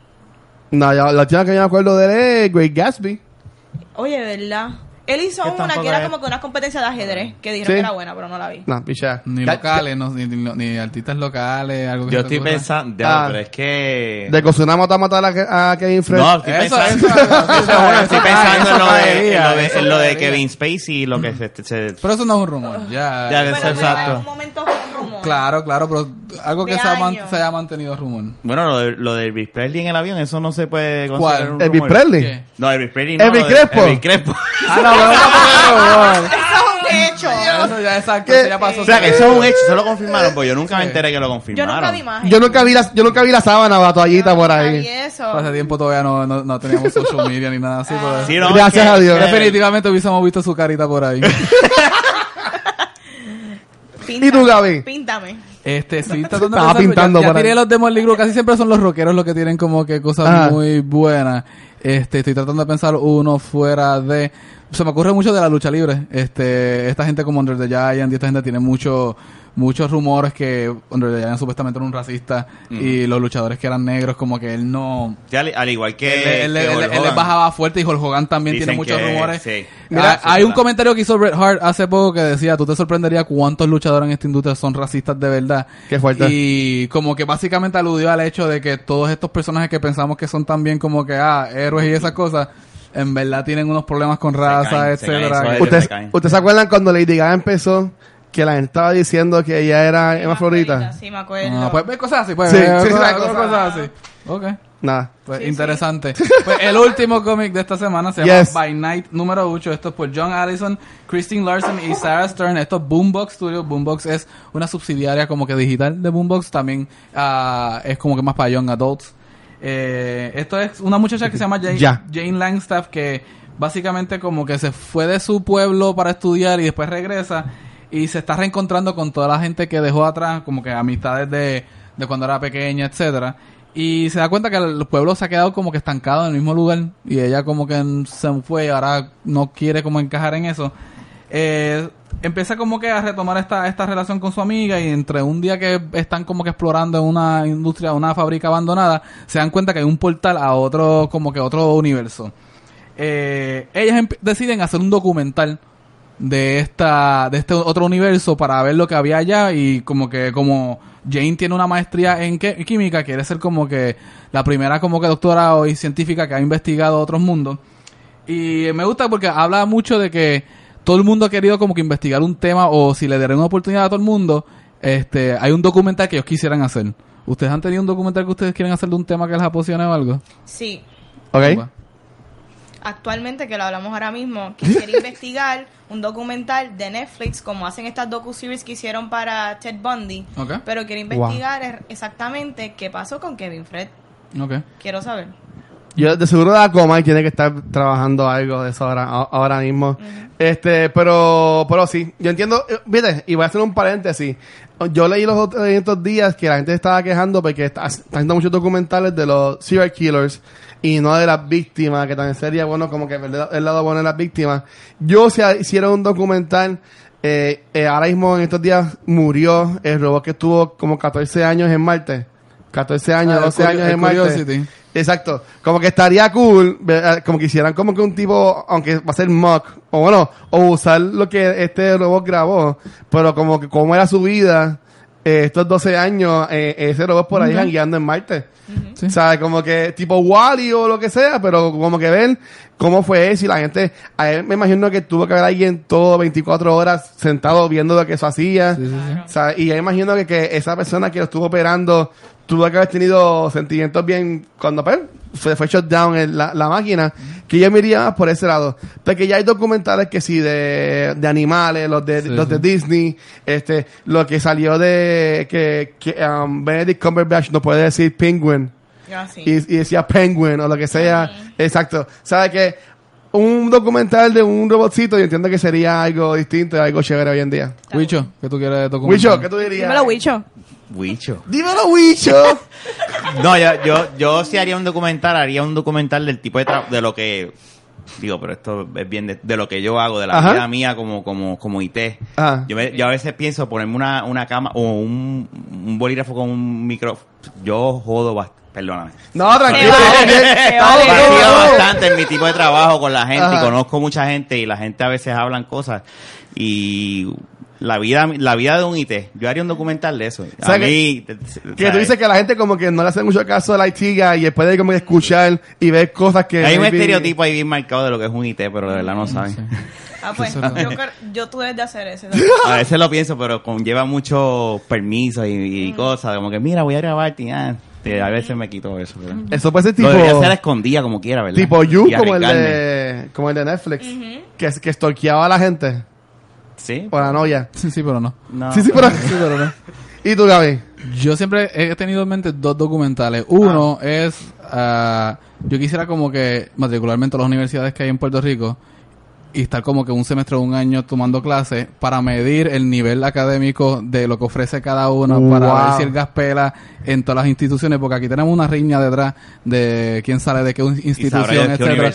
No, yo, la última que yo me acuerdo de él es Great Gatsby. Oye, verdad. Él hizo Que una que era es- como que una competencia de ajedrez, que dijeron Sí. que era buena, pero no la vi. No, picha. Ni locales, no, ni, ni- ni artistas locales, algo que Yo estoy ocurra. pensando, ya, Ah. pero es que... De mata a matar a, a Kevin Fred. No, estoy Eso, pensando, eso, eso, estoy pensando en lo de, en lo de, en lo de. Kevin Spacey y lo que se... se- Pero eso no es un rumor, ya. Ya, exacto. en un momento. Claro, claro, pero algo que se, ha man- se haya mantenido rumor. Bueno, lo de, lo de Elvis Presley en el avión, eso no se puede ¿Cuál? considerar un Elvis rumor. Presley. ¿Qué? No, Elvis Presley no. Elvis lo de- Crespo. Elvis Crespo. Ah, no, pero eso no es rumor. Eso es un hecho. Eso ya exacto, eso ya pasó. o sea, que eso es un hecho, eso lo confirmaron, pues yo nunca me enteré que lo Yo confirmaron. nunca vi imagen. Yo nunca vi la, yo nunca vi la sábana o la toallita por Y ahí. eso. Hace tiempo todavía no, no, no teníamos social media ni nada así. pero- Sí, no, Gracias a Dios. Definitivamente hubiésemos visto su carita por ahí. Píntame, ¿Y tú, Gaby? Píntame. Este, sí, tratando de Estaba pintando ya, ya tiré ahí. los de Motley Crue, casi siempre son los rockeros los que tienen como que cosas Ajá. muy buenas. Este, estoy tratando de pensar uno fuera de... Se me ocurre mucho de la lucha libre. Este, esta gente como Under the Giant y esta gente tiene mucho, muchos rumores que the Giant supuestamente era un racista y los luchadores que eran negros como que él no... Ya, al, al igual que... él, él- que él- Hulk él les bajaba fuerte y Hulk Hogan también tiene muchos que- rumores. sí. Mira, Ah, sí, hay un verdad. comentario que hizo Bret Hart hace poco que decía, tú te sorprenderías cuántos luchadores en esta industria son racistas de verdad. Qué fuerte. Y como que básicamente aludió al hecho de que todos estos personajes que pensamos que son también como que, ah, héroes y esas cosas, en verdad tienen unos problemas con raza, etcétera. eso es. ¿Ustedes. ¿Ustedes se acuerdan cuando Lady Gaga empezó? Que la gente estaba diciendo que ella era Emma Florita. Sí, me acuerdo. Ah, pues ve cosas así, pues Sí, ve sí, cosas, sí, cosas cosas. así. Ok. Nada. Pues Sí, sí. interesante. Pues el último cómic de esta semana se llama Yes. By Night número 8. Esto es por John Allison, Christine Larson y Sarah Stern. Esto es Boombox Studios. Boombox es una subsidiaria como que digital de Boombox. También ah, es como que más para young adults. Eh, esto es una muchacha que se llama Jane. Jane Langstaff que básicamente como que se fue de su pueblo para estudiar y después regresa y se está reencontrando con toda la gente que dejó atrás, como que amistades de, de cuando era pequeña, etcétera Y se da cuenta que el pueblo se ha quedado como que estancado en el mismo lugar y ella como que se fue y ahora no quiere como encajar en eso. Eh, empieza como que a retomar esta, esta relación con su amiga y entre un día que están como que explorando una industria, una fábrica abandonada, se dan cuenta que hay un portal a otro, como que otro universo. Eh, ellas deciden hacer un documental de esta de este otro universo para ver lo que había allá y como que como Jane tiene una maestría en química quiere ser como que la primera como que doctora o científica que ha investigado otros mundos y me gusta porque habla mucho de que todo el mundo ha querido como que investigar un tema o si le daré una oportunidad a todo el mundo este hay un documental que ellos quisieran hacer ustedes han tenido un documental que ustedes quieren hacer de un tema que les apasione o algo Sí. ¿Ok? Actualmente, que lo hablamos ahora mismo, quisiera investigar un documental de Netflix, como hacen estas docu-series que hicieron para Ted Bundy. Pero quiero investigar exactamente qué pasó con Kevin Fred. Quiero saber. Yo de seguro da coma y tiene que estar trabajando algo de eso ahora, ahora mismo. Este, pero, pero sí, yo entiendo, eh, viste, y voy a hacer un paréntesis. Yo leí los otros estos días que la gente estaba quejando porque está, está haciendo muchos documentales de los serial killers y no de las víctimas, que también sería bueno como que ver el lado bueno de las víctimas. Yo si hiciera un documental, eh, eh, ahora mismo en estos días murió el robot que estuvo como 14 años en Marte. 14 años, Ah, el 12 Curio- años el en Marte. Exacto. Como que estaría cool, ver- como que hicieran como que un tipo, aunque va a ser mock, o bueno, o usar lo que este robot grabó, pero como que cómo era su vida eh, estos 12 años, eh, ese robot por ahí Ok. jangueando en Marte. Sí. O sea, como que tipo Wally o lo que sea, pero como que ven cómo fue eso y la gente, a él me imagino que tuvo que haber alguien todo 24 horas sentado viendo lo que eso hacía. Sí, sí, sí. O sea, y yo imagino que, que esa persona que lo estuvo operando tuvo que haber tenido sentimientos bien cuando pues, fue, fue shut down en la, la máquina, que yo me iría más por ese lado. Porque ya hay documentales que sí, de, de animales, los de, Sí, los de sí. Disney, este, lo que salió de que, que um, Benedict Cumberbatch no puede decir penguin Ah, sí. y, y decía penguin o lo que sea. Exacto. ¿Sabe que Un documental de un robotcito, yo entiendo que sería algo distinto, algo chévere hoy en día. Wicho, ¿qué tú quieres documentar? Wicho, ¿qué tú dirías? Dímelo, Wicho. Wicho. Dímelo, Wicho. No, yo, yo, yo sí haría un documental, haría un documental del tipo de tra- de lo que digo, pero esto es bien de, de lo que yo hago, de la Ajá. vida mía como, como, como IT. Ajá. Yo, me- yo a veces pienso ponerme una, una cama o un, un bolígrafo con un micrófono. Yo jodo bastante. Perdóname. No, tranquilo. Bastante en mi tipo de trabajo con la gente Ajá. y conozco mucha gente y la gente a veces hablan cosas y la vida la vida de un IT yo haría un documental de eso O sea, a mí Que tú dices que la gente como que no le hace mucho caso al IT guy y después de como que escuchar y ver cosas que... hay un estereotipo ahí bien marcado de lo que es un IT pero de verdad no saben Ah, pues, es yo, creo- yo debes de hacer eso. a veces lo pienso pero conlleva muchos permisos y, y Mm. cosas como que mira voy a grabarte y ah, te- a veces me quito eso pero- Eso puede ser tipo... lo debería hacer a escondida como quiera ¿verdad? Tipo You, como el, de, como el de Netflix. Que, que stalkeaba a la gente. Sí O la novia. Sí, sí, pero no. no. Sí, sí, pero... Sí, pero no. ¿Y tú, Gaby? Yo siempre he tenido en mente dos documentales. Uno es, ah, yo quisiera como que matricularme en todas las universidades que hay en Puerto Rico y estar como que un semestre o un año tomando clases para medir el nivel académico de lo que ofrece cada uno, para Wow. ver si el gas pela en todas las instituciones, porque aquí tenemos una riña detrás de quién sale de qué institución, etcétera.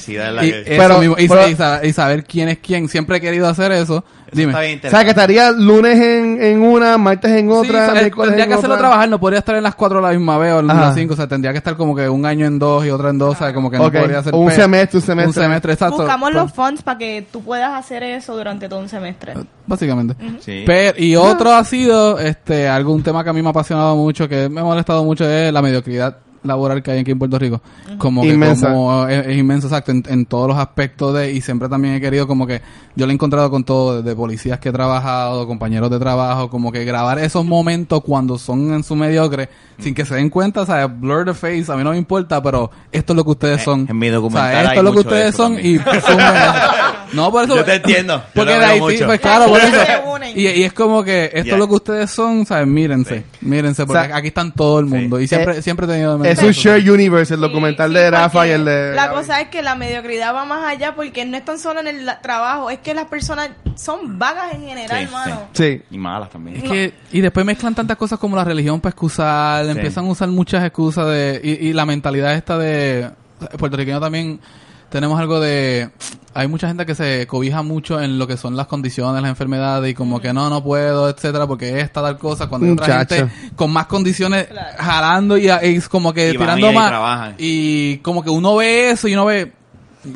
Pero- mismo, pero- y saber quién es quién. Siempre he querido hacer eso. Dime. O sea, que estaría lunes en, en una, martes en Sí, otra, o sea, miércoles tendría en que hacerlo otra. trabajar, no podría estar en las cuatro a la misma vez o en Ajá. las cinco, o sea, tendría que estar como que un año en dos y otro en dos, o sea, como que no podría ser un pe- semestre, un semestre. Un semestre, exacto. Buscamos los funds para que tú puedas hacer eso durante todo un semestre. Básicamente. Sí. Pero, y otro ha sido, este, algún tema que a mí me ha apasionado mucho, que me ha molestado mucho, es la mediocridad laboral que hay aquí en Puerto Rico. Como que Inmensa. como es, es inmenso, exacto, en, en todos los aspectos de, y siempre también he querido como que, yo lo he encontrado con todo, de policías que he trabajado, compañeros de trabajo, como que grabar esos momentos cuando son en su mediocre, sin que se den cuenta, o sea, blur the face, a mí no me importa, pero esto es lo que ustedes Eh, son. en mi documental O sea, esto hay es lo que de ustedes son también. y. No, por eso. Yo te entiendo, Porque de mucho. pues claro, por eso. Y, y es como que esto Yeah. es lo que ustedes son, ¿sabes? Mírense, mírense, porque O sea, aquí están todo el mundo. Y siempre, eh, siempre he tenido en mente Es un eso. share universe, el documental Sí, de Rafa y el de... La cosa es que la mediocridad va más allá porque no es tan solo en el trabajo, es que las personas son vagas en general, Sí, hermano. Sí. y malas también Es que, y después mezclan tantas cosas como la religión para excusar, Sí. empiezan a usar muchas excusas de, y, y la mentalidad esta de, puertorriqueño también, tenemos algo de, hay mucha gente que se cobija mucho en lo que son las condiciones, las enfermedades, y como que no, no puedo, etcétera, porque esta tal cosa, cuando hay otra Muchacho. gente con más condiciones jalando y, y como que Y van tirando y más, trabajan. y como que uno ve eso y uno ve,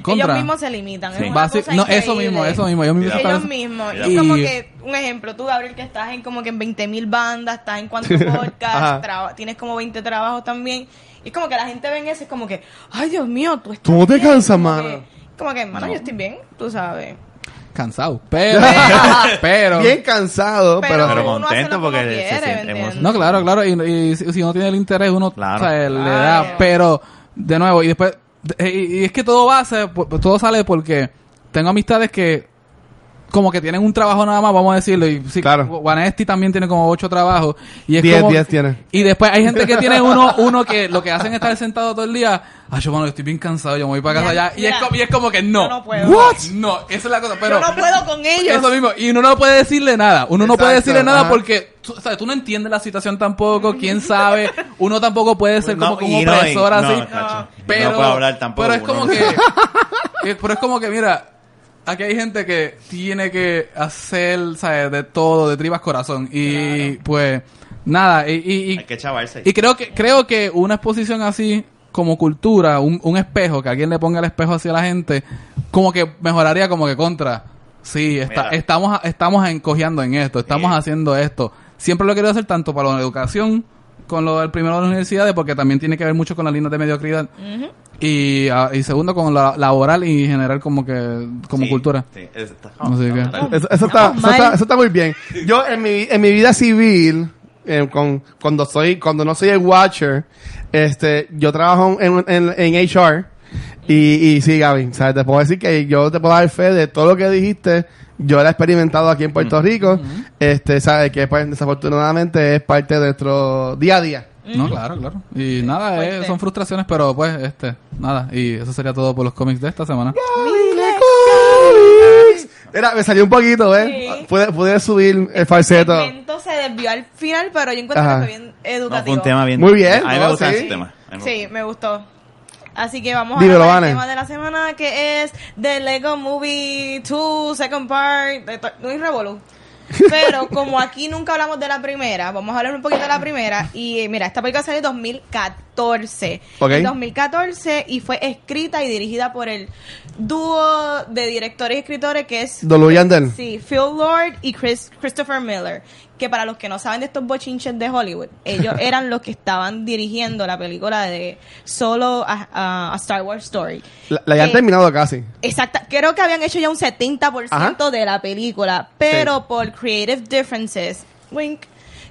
contra. Ellos mismos se limitan. es una Basi- cosa no, eso mismo, eso mismo, ellos mismos Ellos. Y Y- es como que, un ejemplo, tú, Gabriel, que estás en como que en 20 mil bandas, estás en cuantos podcasts, tienes como 20 trabajos también. Y es como que la gente ve en eso y es como que, ay, Dios mío, tú estás Tú no te bien", cansas, como mano. Como que, mano, yo estoy bien, tú sabes. cansado, pero, pero, Bien cansado, Pero- contento porque se siente emocionado. No, claro, claro. Y, y si si uno tiene el interés, uno Claro. o sea, le da. Pero, de nuevo, y después. Y, es que todo base, por- todo sale porque tengo amistades que. Como que tienen un trabajo nada más, vamos a decirlo. Y sí, Claro. Vanesti también tiene como ocho trabajos. Y es Diez, como, diez tiene. Y después hay gente que tiene uno, uno que lo que hacen es estar sentado todo el día. Ay, yo, bueno, estoy bien cansado, yo me voy para casa Mira, ya. Y es, como, y es como que no. Yo no puedo. What? No, esa es la cosa. Pero, yo no puedo con ellos. eso mismo, y uno no puede decirle nada. Uno no puede decirle nada ajá. porque tú, o sea, tú no entiendes la situación tampoco, quién sabe. Uno tampoco puede ser como No, no, y- opresor no, así. cacho. pero, no puedo hablar tampoco pero es como no que, eh, pero es como que, mira, aquí hay gente que tiene que hacer, ¿sabes? De todo, de tribas corazón. Y pues, nada, y, y- y- hay que chavarse y creo que, creo que una exposición así, como cultura, un, un espejo, que alguien le ponga el espejo hacia la gente, como que mejoraría como que contra. Sí, está, estamos, estamos encogiando en esto, estamos Sí. haciendo esto. Siempre lo he querido hacer tanto para la educación, con lo del primero de las universidades, porque también tiene que ver mucho con las líneas de mediocridad. y, ah, y segundo, con la laboral y general como que, como Sí, cultura. sí, eso está- Así que- está- Eso, eso está, eso, mal. está, eso está muy bien. Yo en mi, en mi vida civil, eh, con, cuando soy, cuando no soy el watcher, este, yo trabajo en, en, en HR y, y sí, Gaby, ¿sabes? Te puedo decir que yo te puedo dar fe de todo lo que dijiste. Yo lo he experimentado aquí en Puerto Rico. Este, ¿sabes? Que pues desafortunadamente es parte de nuestro día a día. No, claro, claro. Y nada, eh, son frustraciones, pero pues, este, nada. Y eso sería todo por los cómics de esta semana. Mira, me salió un poquito, ¿eh? Sí. Pude, pude subir el falseto. El segmento se desvió al final, pero yo encuentro Ajá. que fue bien No, educativo. fue un tema bien. Muy bien, A mí me no, gustan sí. esos temas. A mí me Sí, me gustó. Así que vamos Dímelo, a hablar del tema de la semana que es The Lego Movie 2, Second Part, de no hay revolú. Pero como aquí nunca hablamos de la primera, vamos a hablar un poquito de la primera. Y mira, esta película salió en 2014. Ok. En 2014 y fue escrita y dirigida por el dúo de directores y escritores que es Dolo Yandel. Sí, Phil Lord y Chris, Christopher Miller. Que para los que no saben de estos bochinches de Hollywood, ellos eran los que estaban dirigiendo la película de Solo a, a- a Star Wars Story. La, la ya han Que- terminado casi. Exacta, creo que habían hecho ya un 70% Ajá. de la película, pero Sí. por creative differences, wink,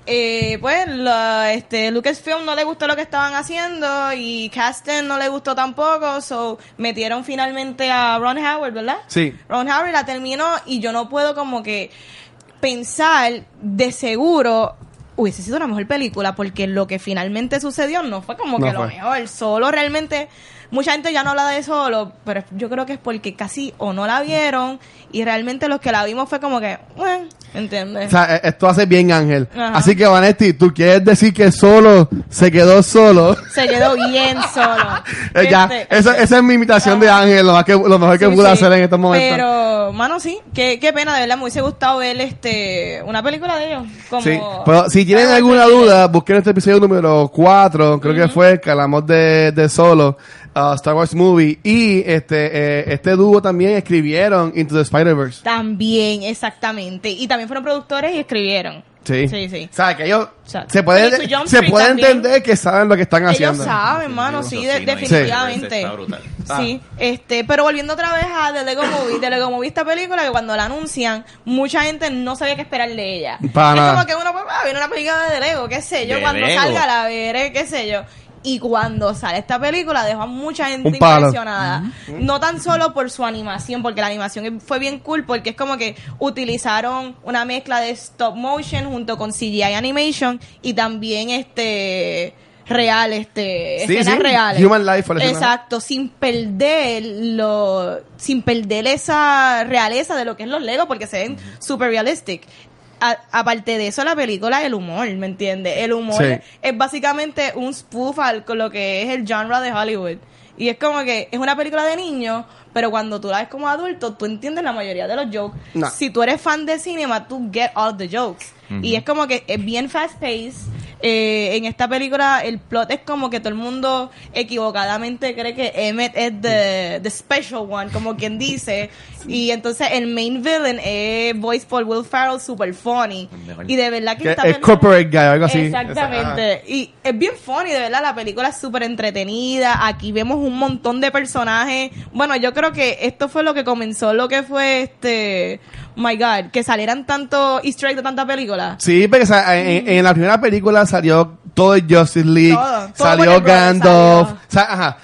eh, pues la, este, Lucasfilm no le gustó lo que estaban haciendo y Caston no le gustó tampoco, so metieron finalmente a Ron Howard, ¿verdad? Sí. Ron Howard la terminó y yo no puedo como que pensar de seguro hubiese sido la mejor película porque lo que finalmente sucedió no fue como No que lo mejor. Solo realmente, mucha gente ya no habla de solo, pero yo creo que es porque casi o no la vieron y realmente los que la vimos fue como que, bueno, ¿entiendes? O sea, eh, esto hace bien Ángel. Ajá. Así que, Vanetti, ¿tú quieres decir que solo se quedó solo? Se quedó bien solo. Eh, ya, Este, esa, esa es mi imitación de Ángel, lo, más que, lo mejor que Sí, pude sí. hacer en estos momentos. Pero, mano, sí, qué, qué pena, de verdad, me hubiese gustado ver este, una película de ellos. Como Sí, pero si tienen alguna duda, busquen este episodio número 4, creo que fue, que hablamos de, de Solo, uh, Star Wars Movie, y este eh, este dúo también escribieron Into the Spider-Verse. También, exactamente. Y también fueron productores y escribieron. Sí. Sí, sí. O sea, que ellos sea, se puede, se puede también. entender que saben lo que están Ellos haciendo. saben, mano, sí, Sí, de- definitivamente. está brutal. Sí, este, pero volviendo otra vez a The Lego Movie, The Lego Movie esta película que cuando la anuncian, mucha gente no sabía qué esperar de ella. Para es nada. como que uno, pues, ah, viene una película de Lego, qué sé yo, De cuando Lego. salga la veré, qué sé yo. Y cuando sale esta película dejó a mucha gente Un palo. impresionada. No tan solo por su animación, porque la animación fue bien cool, porque es como que utilizaron una mezcla de stop motion junto con CGI animation y también este real, este Sí, escenas sí. reales. Human life, Exacto, sin perder lo, sin perder esa realeza de lo que es los Legos, porque se ven super realistic. A- aparte de eso, la película, el humor, ¿me entiendes? El humor Sí. es básicamente un spoof al, con lo que es el genre de Hollywood. Y es como que es una película de niños, pero cuando tú la ves como adulto, tú entiendes la mayoría de los jokes. No. Si tú eres fan de cinema, tú get all the jokes. Y es como que es bien fast paced. Eh, en esta película el plot es como que todo el mundo equivocadamente cree que Emmett es the, the special one, como quien dice. Y entonces el main villain es voiced por Will Ferrell, super funny. Y de verdad que, Que esta es película- corporate guy, algo así. Exactamente. Y es bien funny, de verdad. La película es súper entretenida. Aquí vemos un montón de personajes. Bueno, yo creo que esto fue lo que comenzó lo que fue este. My God, que salieran tanto easter eggs de tanta película. Sí, porque o sea, en, en la primera película salió todo el Justice League, Todo, todo salió. Gandalf, salió. o sea, ajá.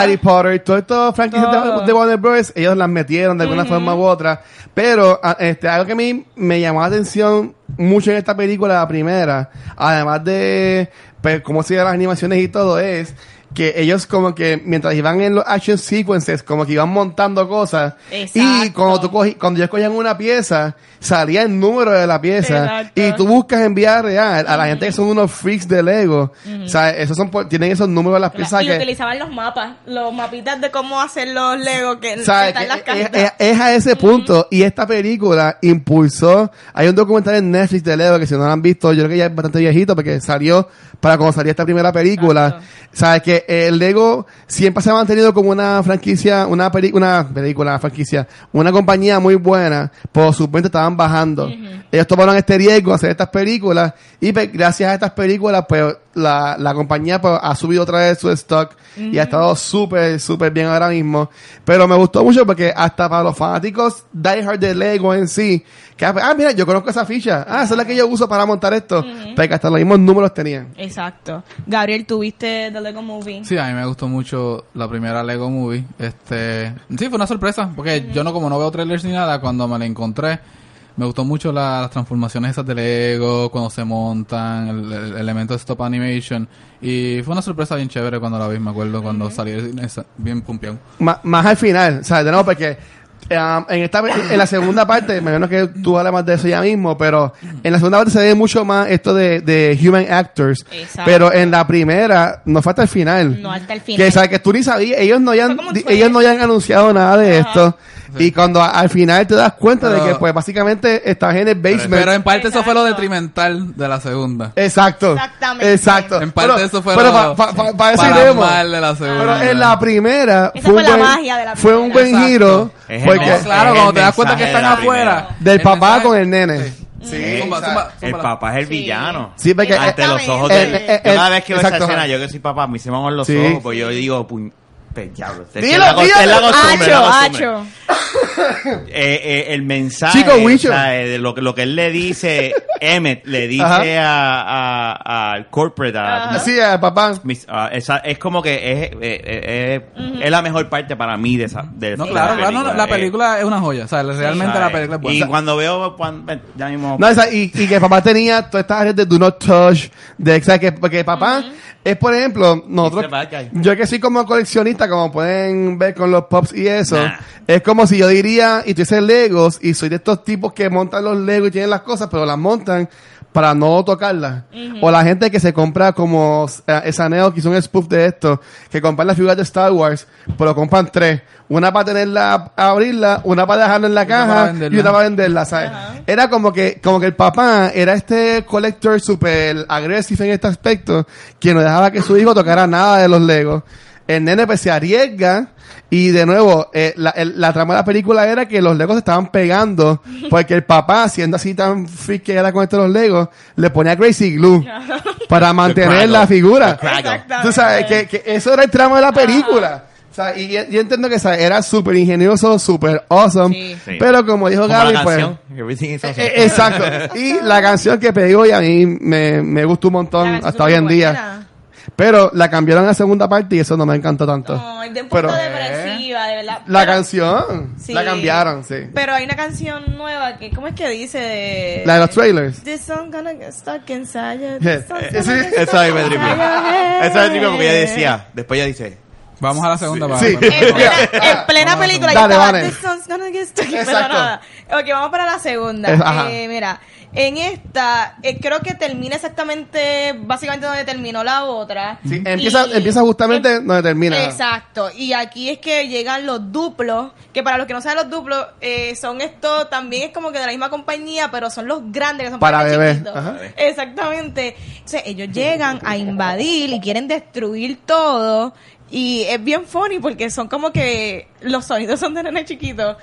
Harry Potter, todo esto franquicias de, de Warner Bros. ellos las metieron de alguna forma u otra, pero a- este algo que a mí me llamó la atención mucho en esta película, la primera, además de pues, cómo se las animaciones y todo, es que ellos como que mientras iban en los action sequences como que iban montando cosas y Exacto. cuando tú cogí, cuando ellos cogían una pieza salía el número de la pieza Exacto. y tú buscas en vida real a la gente que son unos freaks de Lego o sea esos son tienen esos números de las piezas y que utilizaban los mapas, los mapitas de cómo hacer los Lego que, que ¿sabes? están en las Que cajitas. es, es- es a ese punto y esta película impulsó hay un documental en Netflix de Lego que si no lo han visto yo creo que ya es bastante viejito porque salió para cuando salió esta primera película Exacto. sabes que el Lego siempre se ha mantenido como una franquicia una peli- una película una franquicia una compañía muy buena sus ventas estaban bajando. Ellos tomaron este riesgo hacer estas películas y pues, gracias a estas películas pues la, la compañía pues, ha subido otra vez su stock y ha estado súper, súper bien ahora mismo. Pero me gustó mucho porque hasta para los fanáticos diehard de Lego en sí, que, ah, mira, yo conozco esa ficha. Ah, esa es la que yo uso para montar esto. Porque hasta los mismos números tenían. Exacto. Gabriel, ¿tuviste The Lego Movie? Sí, a mí me gustó mucho la primera Lego Movie. Este, sí, fue una sorpresa, porque yo no como no veo trailers ni nada, cuando me la encontré, me gustó mucho la- las transformaciones esas de Lego, cuando se montan, el, el elemento de stop animation. Y fue una sorpresa bien chévere cuando la vi, me acuerdo, cuando salí del cine, esa- bien pumpeado. Más al final, sea, de nuevo, porque um, en esta en la segunda parte, me imagino que tú hablas más de eso ya mismo, pero en la segunda parte se ve mucho más esto de, de human actors, Exacto. pero en la primera no falta el final. No, hasta el final. Que, sabes que tú ni sabías, ellos no hayan, ellos no hayan anunciado nada de Ajá. esto. Y cuando a- al final te das cuenta de Pero- que, pues, básicamente estás en el basement. Pero en parte eso fue lo Exacto. detrimental de la segunda. Exacto. Exactamente. Exacto. En parte Pero- eso fue pero lo pa- pa- pa- para eso para iremos. mal de la segunda. Pero en la primera Esa fue la magia de la fue un primera. buen Exacto. giro Es el porque mensaje. claro, Es cuando el te das cuenta que mensaje están de la afuera. primera. del el papá mensaje- con el nene. Sí. Sí, Zumba, o sea, zumba, el zumba. papá es el Sí. villano. Sí, porque ante los ojos de el- Yo cada vez que veo esa exacto. escena, yo que soy papá, a mí se me van los Sí. ojos, pues yo digo, puñ, pues diablo. Es Dilo, la cos- dilo. es la costumbre, es la Hacho, costumbre. hacho. Eh, eh, el mensaje, Chico, o sea, eh, de lo, que- lo que él le dice, Emmett le dice a, a- al corporate, a- papá. mis- a- esa- es como que es, eh, eh, es la mejor parte para mí de esa de No, esa claro, claro, no, no, la eh, película es una joya. O sea, realmente ¿sabes? la película es Y buena. cuando veo, cuando, ya mismo, No, esa- y, y que papá tenía todas estas áreas de do not touch, de, ¿sabes? Que, porque papá es, por ejemplo, nosotros, yo que soy como coleccionista, como pueden ver con los pops y eso, Nah. es como si yo diría, y tú dices Legos, y soy de estos tipos que montan los Legos y tienen las cosas, pero las montan para no tocarlas. O la gente que se compra como eh, esa Neo que hizo un spoof de esto, que compran las figuras de Star Wars, pero compran tres. Una para tenerla, abrirla, una para dejarla en la caja y una para venderla, ¿sabes? Era como que, como que el papá era este collector super agresivo en este aspecto, que no dejaba que su hijo tocara nada de los Legos. El nene pues se arriesga y de nuevo, eh, la, el- la trama de la película era que los Legos se estaban pegando porque el papá, siendo así tan freak que era con esto de los Legos, le ponía crazy glue para mantener la figura. Tú sabes, que, que eso era el trama de la película. O sea, y yo, yo entiendo que ¿sabes? era súper ingenioso, súper awesome. Sí. Sí. Pero como dijo como Gaby, la pues... canción, Everything is awesome. eh, exacto. Y la canción que pegó y a mí me, me gustó un montón hasta hoy en día. Pero la cambiaron a la segunda parte y eso no me encantó tanto. No, es de un poco Pero- depresiva, de verdad. La Pero- canción, Sí. la cambiaron, sí. Pero hay una canción nueva que, ¿cómo es que dice? De, La de los trailers. This song gonna get stuck inside you. Song's Eh, gonna get tripió. inside your head. Eso me tripió porque ella decía, después ella dice, Vamos a la segunda para Sí. para- En plena, en plena película Dale, yo estaba. This gonna get nada. Ok, vamos para la segunda. Eh, mira, en esta, eh, creo que termina exactamente, básicamente donde terminó la otra. Sí, empieza, Y- empieza justamente donde termina. Exacto. Y aquí es que llegan los duplos, que para los que no saben los duplos, eh, son estos, también es como que de la misma compañía, pero son los grandes, que son Para los bebés. Exactamente. Ellos llegan a invadir y quieren destruir todo. Y es bien funny porque son como que los sonidos son de nenes chiquitos.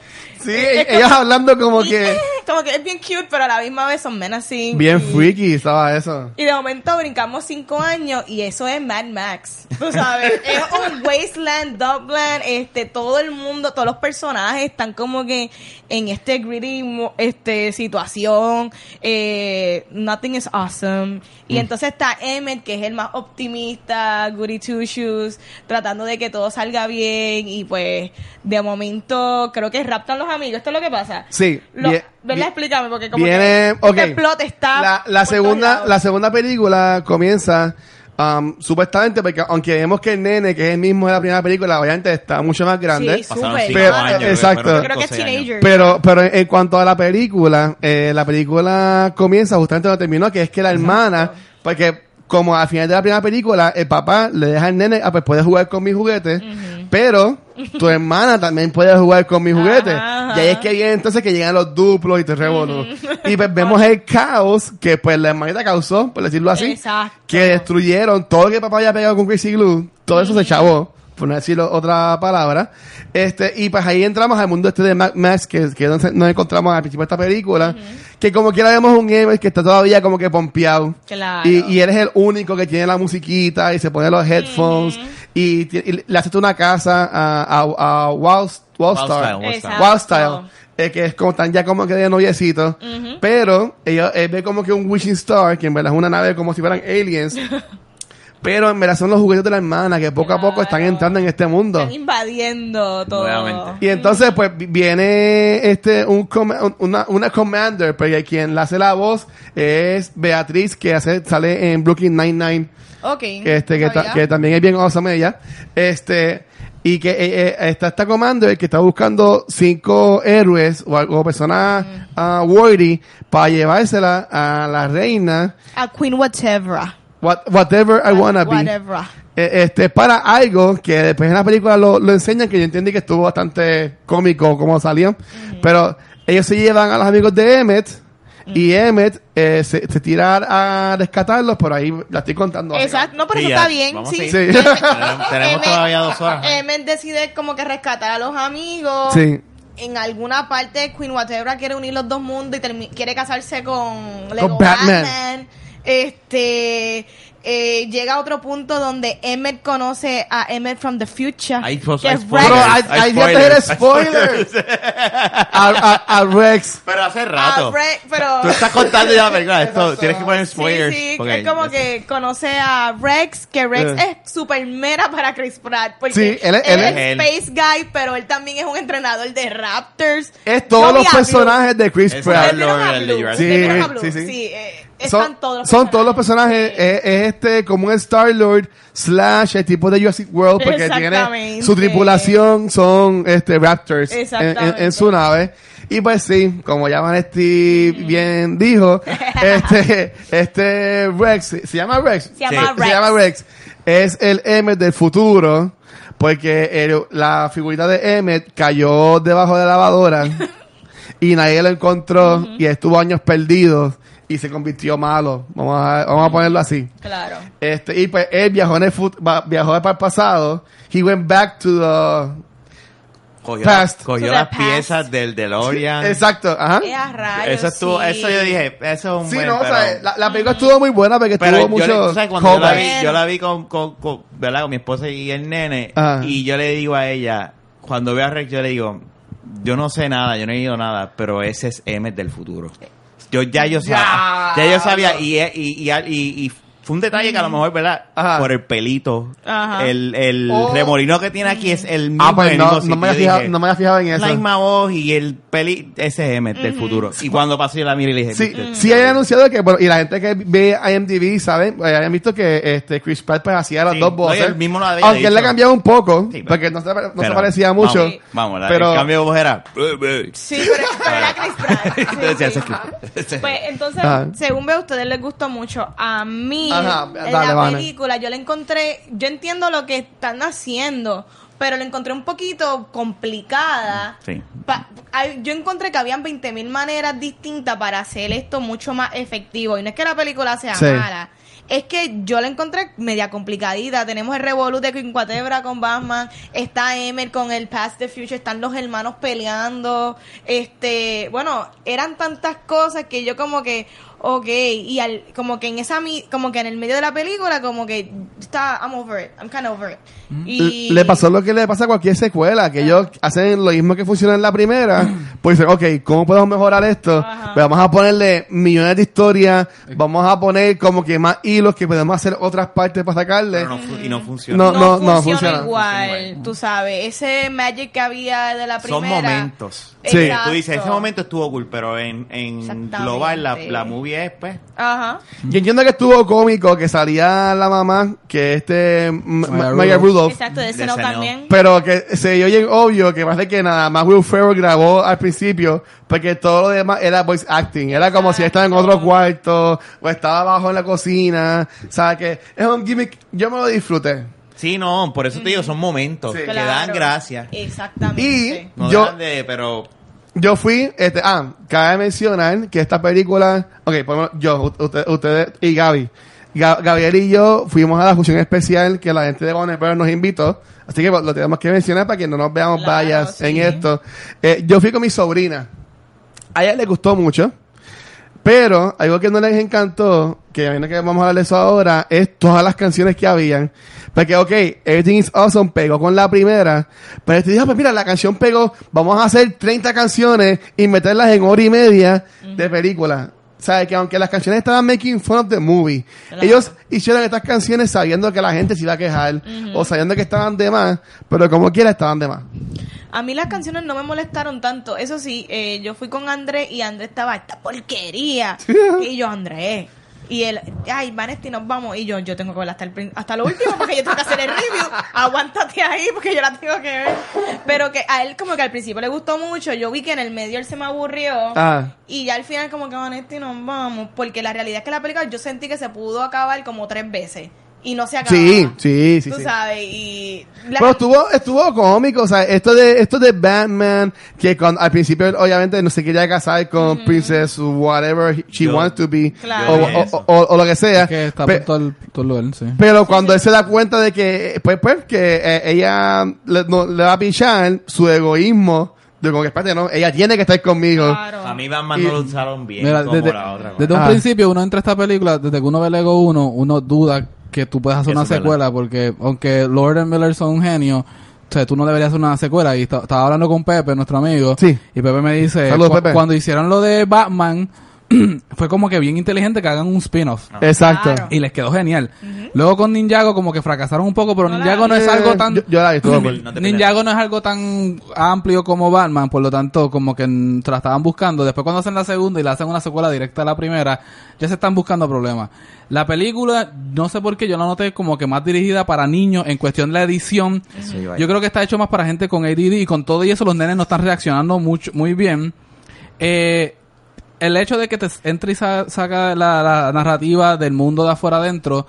Sí, Es- es ellos como- hablando como que como que es bien cute, pero a la misma vez son menacing. bien y- freaky estaba eso. y de momento brincamos cinco años y eso es Mad Max. Tú sabes, es un wasteland, dogland, este, todo el mundo, todos los personajes están como que en este gritty este, situación, eh, nothing is awesome. Y entonces está Emmett, que es el más optimista, goody two shoes, tratando de que todo salga bien y pues de momento creo que raptan los amigos. ¿Esto es lo que pasa? Sí, Lo, bien- Explícame, porque como Viene, que ok. este plot está La, segunda, la segunda película comienza um, supuestamente porque aunque vemos que el nene, que es el mismo de la primera película, obviamente está mucho más grande. Sí, Pero- años. exacto. creo que es 12 años. teenager. Pero, pero en, en cuanto a la película, eh, la película comienza justamente donde terminó, que es que la hermana, porque como al final de la primera película, el papá le deja al nene, ah, pues puedes jugar con mis juguetes, pero tu hermana también puede jugar con mis juguetes. ajá. Y ahí es que viene entonces que llegan los duplos y te revolú. Y pues vemos el caos que pues la hermanita causó, por decirlo así, Exacto. que destruyeron todo lo que el papá había pegado con Crazy Glue, todo eso se chavó. Por no decir otra palabra. Este, y pues ahí entramos al mundo este de Mad Max, que, que es donde nos encontramos al principio de esta película, que como quiera vemos un Emmett que está todavía como que pompeado. Claro. Y, y eres el único que tiene la musiquita y se pone los headphones y, ti- y le haces una casa a, a, a Wild, Wildstar. Wild Style, Wild Style. Style. eh, que es como tan ya como que de noviecito. Pero ellos él ve como que un Wishing Star, que en verdad es una nave como si fueran aliens. pero en verdad son los juguetes de la hermana que poco a poco están entrando en este mundo. Están invadiendo todo. Nuevamente. Y entonces, pues, vi- viene este, un, com- una, una commander, porque quien le hace la voz es Beatriz, que hace, sale en Brooklyn Nine-Nine, Ok. este, que, ta- Sabía. que también es bien awesome ella. Este, y que eh, eh, está esta commander que está buscando cinco héroes o, o personas ah, worthy para llevársela a la reina, A Queen Whatever. What- whatever I wanna be. Whatever. Eh, este para algo que después en la película lo, lo enseñan que yo entendí que estuvo bastante cómico como salió pero ellos se llevan a los amigos de Emmet y Emmet eh, se, se tira a rescatarlos por ahí la estoy contando Exacto. No, pero Sí, eso está bien. Vamos Sí. Sí. Tenemos, tenemos Emmett- todavía dos horas. Emmett decide como que rescatar a los amigos. Sí. En alguna parte Queen Whatever quiere unir los dos mundos y quiere casarse con, Lego Batman. Batman. Este eh, llega a otro punto donde Emmett conoce a Emmett from the future. Hay que spoilers. pero hay, Hay hay spoilers. spoilers a, a- a Rex Pero hace rato. Rex, pero Tú estás contando ya la película. Esto, tienes que poner spoilers. Sí, sí, porque- es como que conoce a Rex, que Rex Eh. es super mera para Chris Pratt. Porque Sí, él es- él, él es es- Space Guy, pero él también es un entrenador de Raptors. es todos los a personajes de Chris Es Pratt ¿Ustedes vieron a el Sí, ¿Ustedes vieron a sí, sí. Sí, eh, son, todos los son todos los personajes. Sí. es, es este como un Star Lord slash el tipo de Jurassic World porque tiene su tripulación son este Raptors en, en- Exactamente. en su nave. Y pues sí como ya Vanesti bien dijo este este Rex se llama Rex Se llama Rex. llama Rex. Es el Emmet del futuro porque el- la figurita de Emmet cayó debajo de la lavadora y nadie lo encontró y estuvo años perdido y se convirtió malo. Vamos a, vamos a ponerlo así. Claro. Este, y pues él viajó en el fut- viajó para el pasado. He went back to the cogió, Past. cogió las past. piezas del DeLorean. Exacto, ajá. Rayos, Eso estuvo, sí. eso yo dije, eso es un Sí, buen, no, pero, o sea, la, la película estuvo muy buena porque pero tuvo yo, mucho tú sabes, cuando yo la vi, yo la vi con, con, con, ¿verdad? con mi esposa y el nene, Ajá. y yo le digo a ella, cuando veo a Rex, yo le digo, yo no sé nada, yo no he ido nada, pero ese es Emmet del futuro. Yo ya yo sabía, ya yo sabía, y, y, y, y- y fue un detalle que a lo mejor, ¿verdad? Ajá. Por el pelito, Ajá. el, el Oh. remolino que tiene aquí es el mismo. Ah, pues no, no me, había fijado, dije, no me había fijado en la eso. misma voz y el peli, ese es Emmet del futuro. Y cuando pasó yo la miré y le dije, Sí, "Viste, sí hay anunciado que, bueno, y la gente que ve IMDb, ¿saben? Eh, hayan visto que este Chris Pratt pues hacía las Sí, dos no, voces. él mismo lo había aunque él le cambiaba un poco, Sí, pero- porque no se, no se parecía mucho. Vamos, vamos la- pero, el cambio de voz era. Sí, pero, pero era Chris Pratt. Sí, Entonces, Pues entonces, Ajá. según veo, a ustedes les gustó mucho. A mí, Ajá, dale, la película, yo le encontré, yo entiendo lo que están haciendo, pero le encontré un poquito complicada. Sí. Pa- hay- yo encontré que habían 20.000 maneras distintas para hacer esto mucho más efectivo. Y no es que la película sea Sí. mala. Es que yo la encontré media complicadita. Tenemos el Revolut de Quinquatebra con Batman. Está Emmer con el Past the Future. Están los hermanos peleando. Este, bueno, eran tantas cosas que yo como que, ok, y al, como que en esa, mi- como que en el medio de la película, como que está, I'm over it. I'm kind of over it. Y Le pasó lo que le pasa a cualquier secuela, que ellos hacen lo mismo que funciona en la primera, pues dicen, ok, ¿cómo podemos mejorar esto? Ajá. Pues vamos a ponerle millones de historias, vamos a poner como que más hilos que podemos hacer otras partes para sacarle. Pero no fu- y no funciona. No, no, no, no, funciona, igual, Funciona igual. tú sabes, ese magic que había de la primera. Son momentos. Sí. Exacto. Tú dices, ese momento estuvo cool, pero en, en global la, la movie es, pues. Ajá. Yo entiendo que estuvo cómico que salía la mamá, que este Maya Maya Rudolph. Rudolph, Exacto, de ese De no también. pero que se dio bien obvio que parece que nada más Will Ferrell grabó al principio, porque todo lo demás era voice acting, era como si estaba en otro cuarto, o estaba abajo en la cocina, o sea que es un gimmick, yo me lo disfruté. Sí, no, por eso te digo, son momentos Sí. que Claro. dan gracia. Exactamente. Y No yo, dejan de, pero yo fui, este, ah, cabe mencionar que esta película, ok, menos yo, u- usted- ustedes y Gaby, Ga- Gabriel y yo fuimos a la función especial que la gente de Warner Bros. nos invitó. Así que lo tenemos que mencionar para que no nos veamos Claro, vallas sí. en esto. Eh, yo fui con mi sobrina. A ella le gustó mucho. Pero algo que no les encantó, que a mí no que vamos a hablar de eso ahora, es todas las canciones que habían. Porque, ok, Everything is Awesome pegó con la primera, pero te dijo, pues mira, la canción pegó, vamos a hacer 30 canciones y meterlas en hora y media de película. O sea, que aunque las canciones estaban making fun of the movie, Claro. ellos hicieron estas canciones sabiendo que la gente se iba a quejar, o sabiendo que estaban de más, pero como quiera estaban de más. A mí las canciones no me molestaron tanto. Eso sí, eh, yo fui con Andrés y Andrés estaba, esta porquería. y yo, Andrés. Y él, ay, Vanesti, nos vamos. Y yo, yo tengo que verla hasta, el, hasta lo último porque yo tengo que hacer el review. Aguántate ahí porque yo la tengo que ver. Pero que a él como que al principio le gustó mucho. Yo vi que en el medio él se me aburrió. Ah. Y ya al final como que Vanesti, nos vamos. Porque la realidad es que la película yo sentí que se pudo acabar como tres veces. Y no se acababa. Sí, sí, sí. Tú sí. sabes, y... la- Pero estuvo, estuvo cómico, o sea, esto de, esto de Batman, que con, al principio él, obviamente no se quería casar con Princess whatever she Yo- wants to be, Claro. o, lo que sea. Es que está Pe- por todo el, todo el lugar, sí. pero cuando él se da cuenta de que, pues, pues, que eh, ella le, no- le va a pichar su egoísmo, de como que, espérate, no, ella tiene que estar conmigo. Claro. A mí Batman Y- no lo usaron bien Mira, como desde, la otra. desde un Ah. principio uno entra a esta película, desde que uno ve Lego 1, uno duda que tú puedes hacer Eso una verdad. secuela, porque aunque Lord and Miller son un genio, o sea, tú no deberías hacer una secuela. Y esta- estaba hablando con Pepe, nuestro amigo, Sí. y Pepe me dice, Saludos, cu- Pepe. cuando hicieron lo de Batman, fue como que bien inteligente que hagan un spin-off. Exacto. Claro. Y les quedó genial. Luego con Ninjago como que fracasaron un poco, pero No la Ninjago no es algo tan... Yo, yo la. No Ninjago no es algo tan amplio como Batman, por lo tanto, como que la estaban buscando. Después cuando hacen la segunda y le hacen una secuela directa a la primera, ya se están buscando problemas. La película, no sé por qué, yo la noté como que más dirigida para niños en cuestión de la edición. Yo creo que está hecho más para gente con ADD y con todo y eso los nenes no están reaccionando mucho, muy bien. Eh, el hecho de que te entre y sa- saca la, la narrativa del mundo de afuera adentro,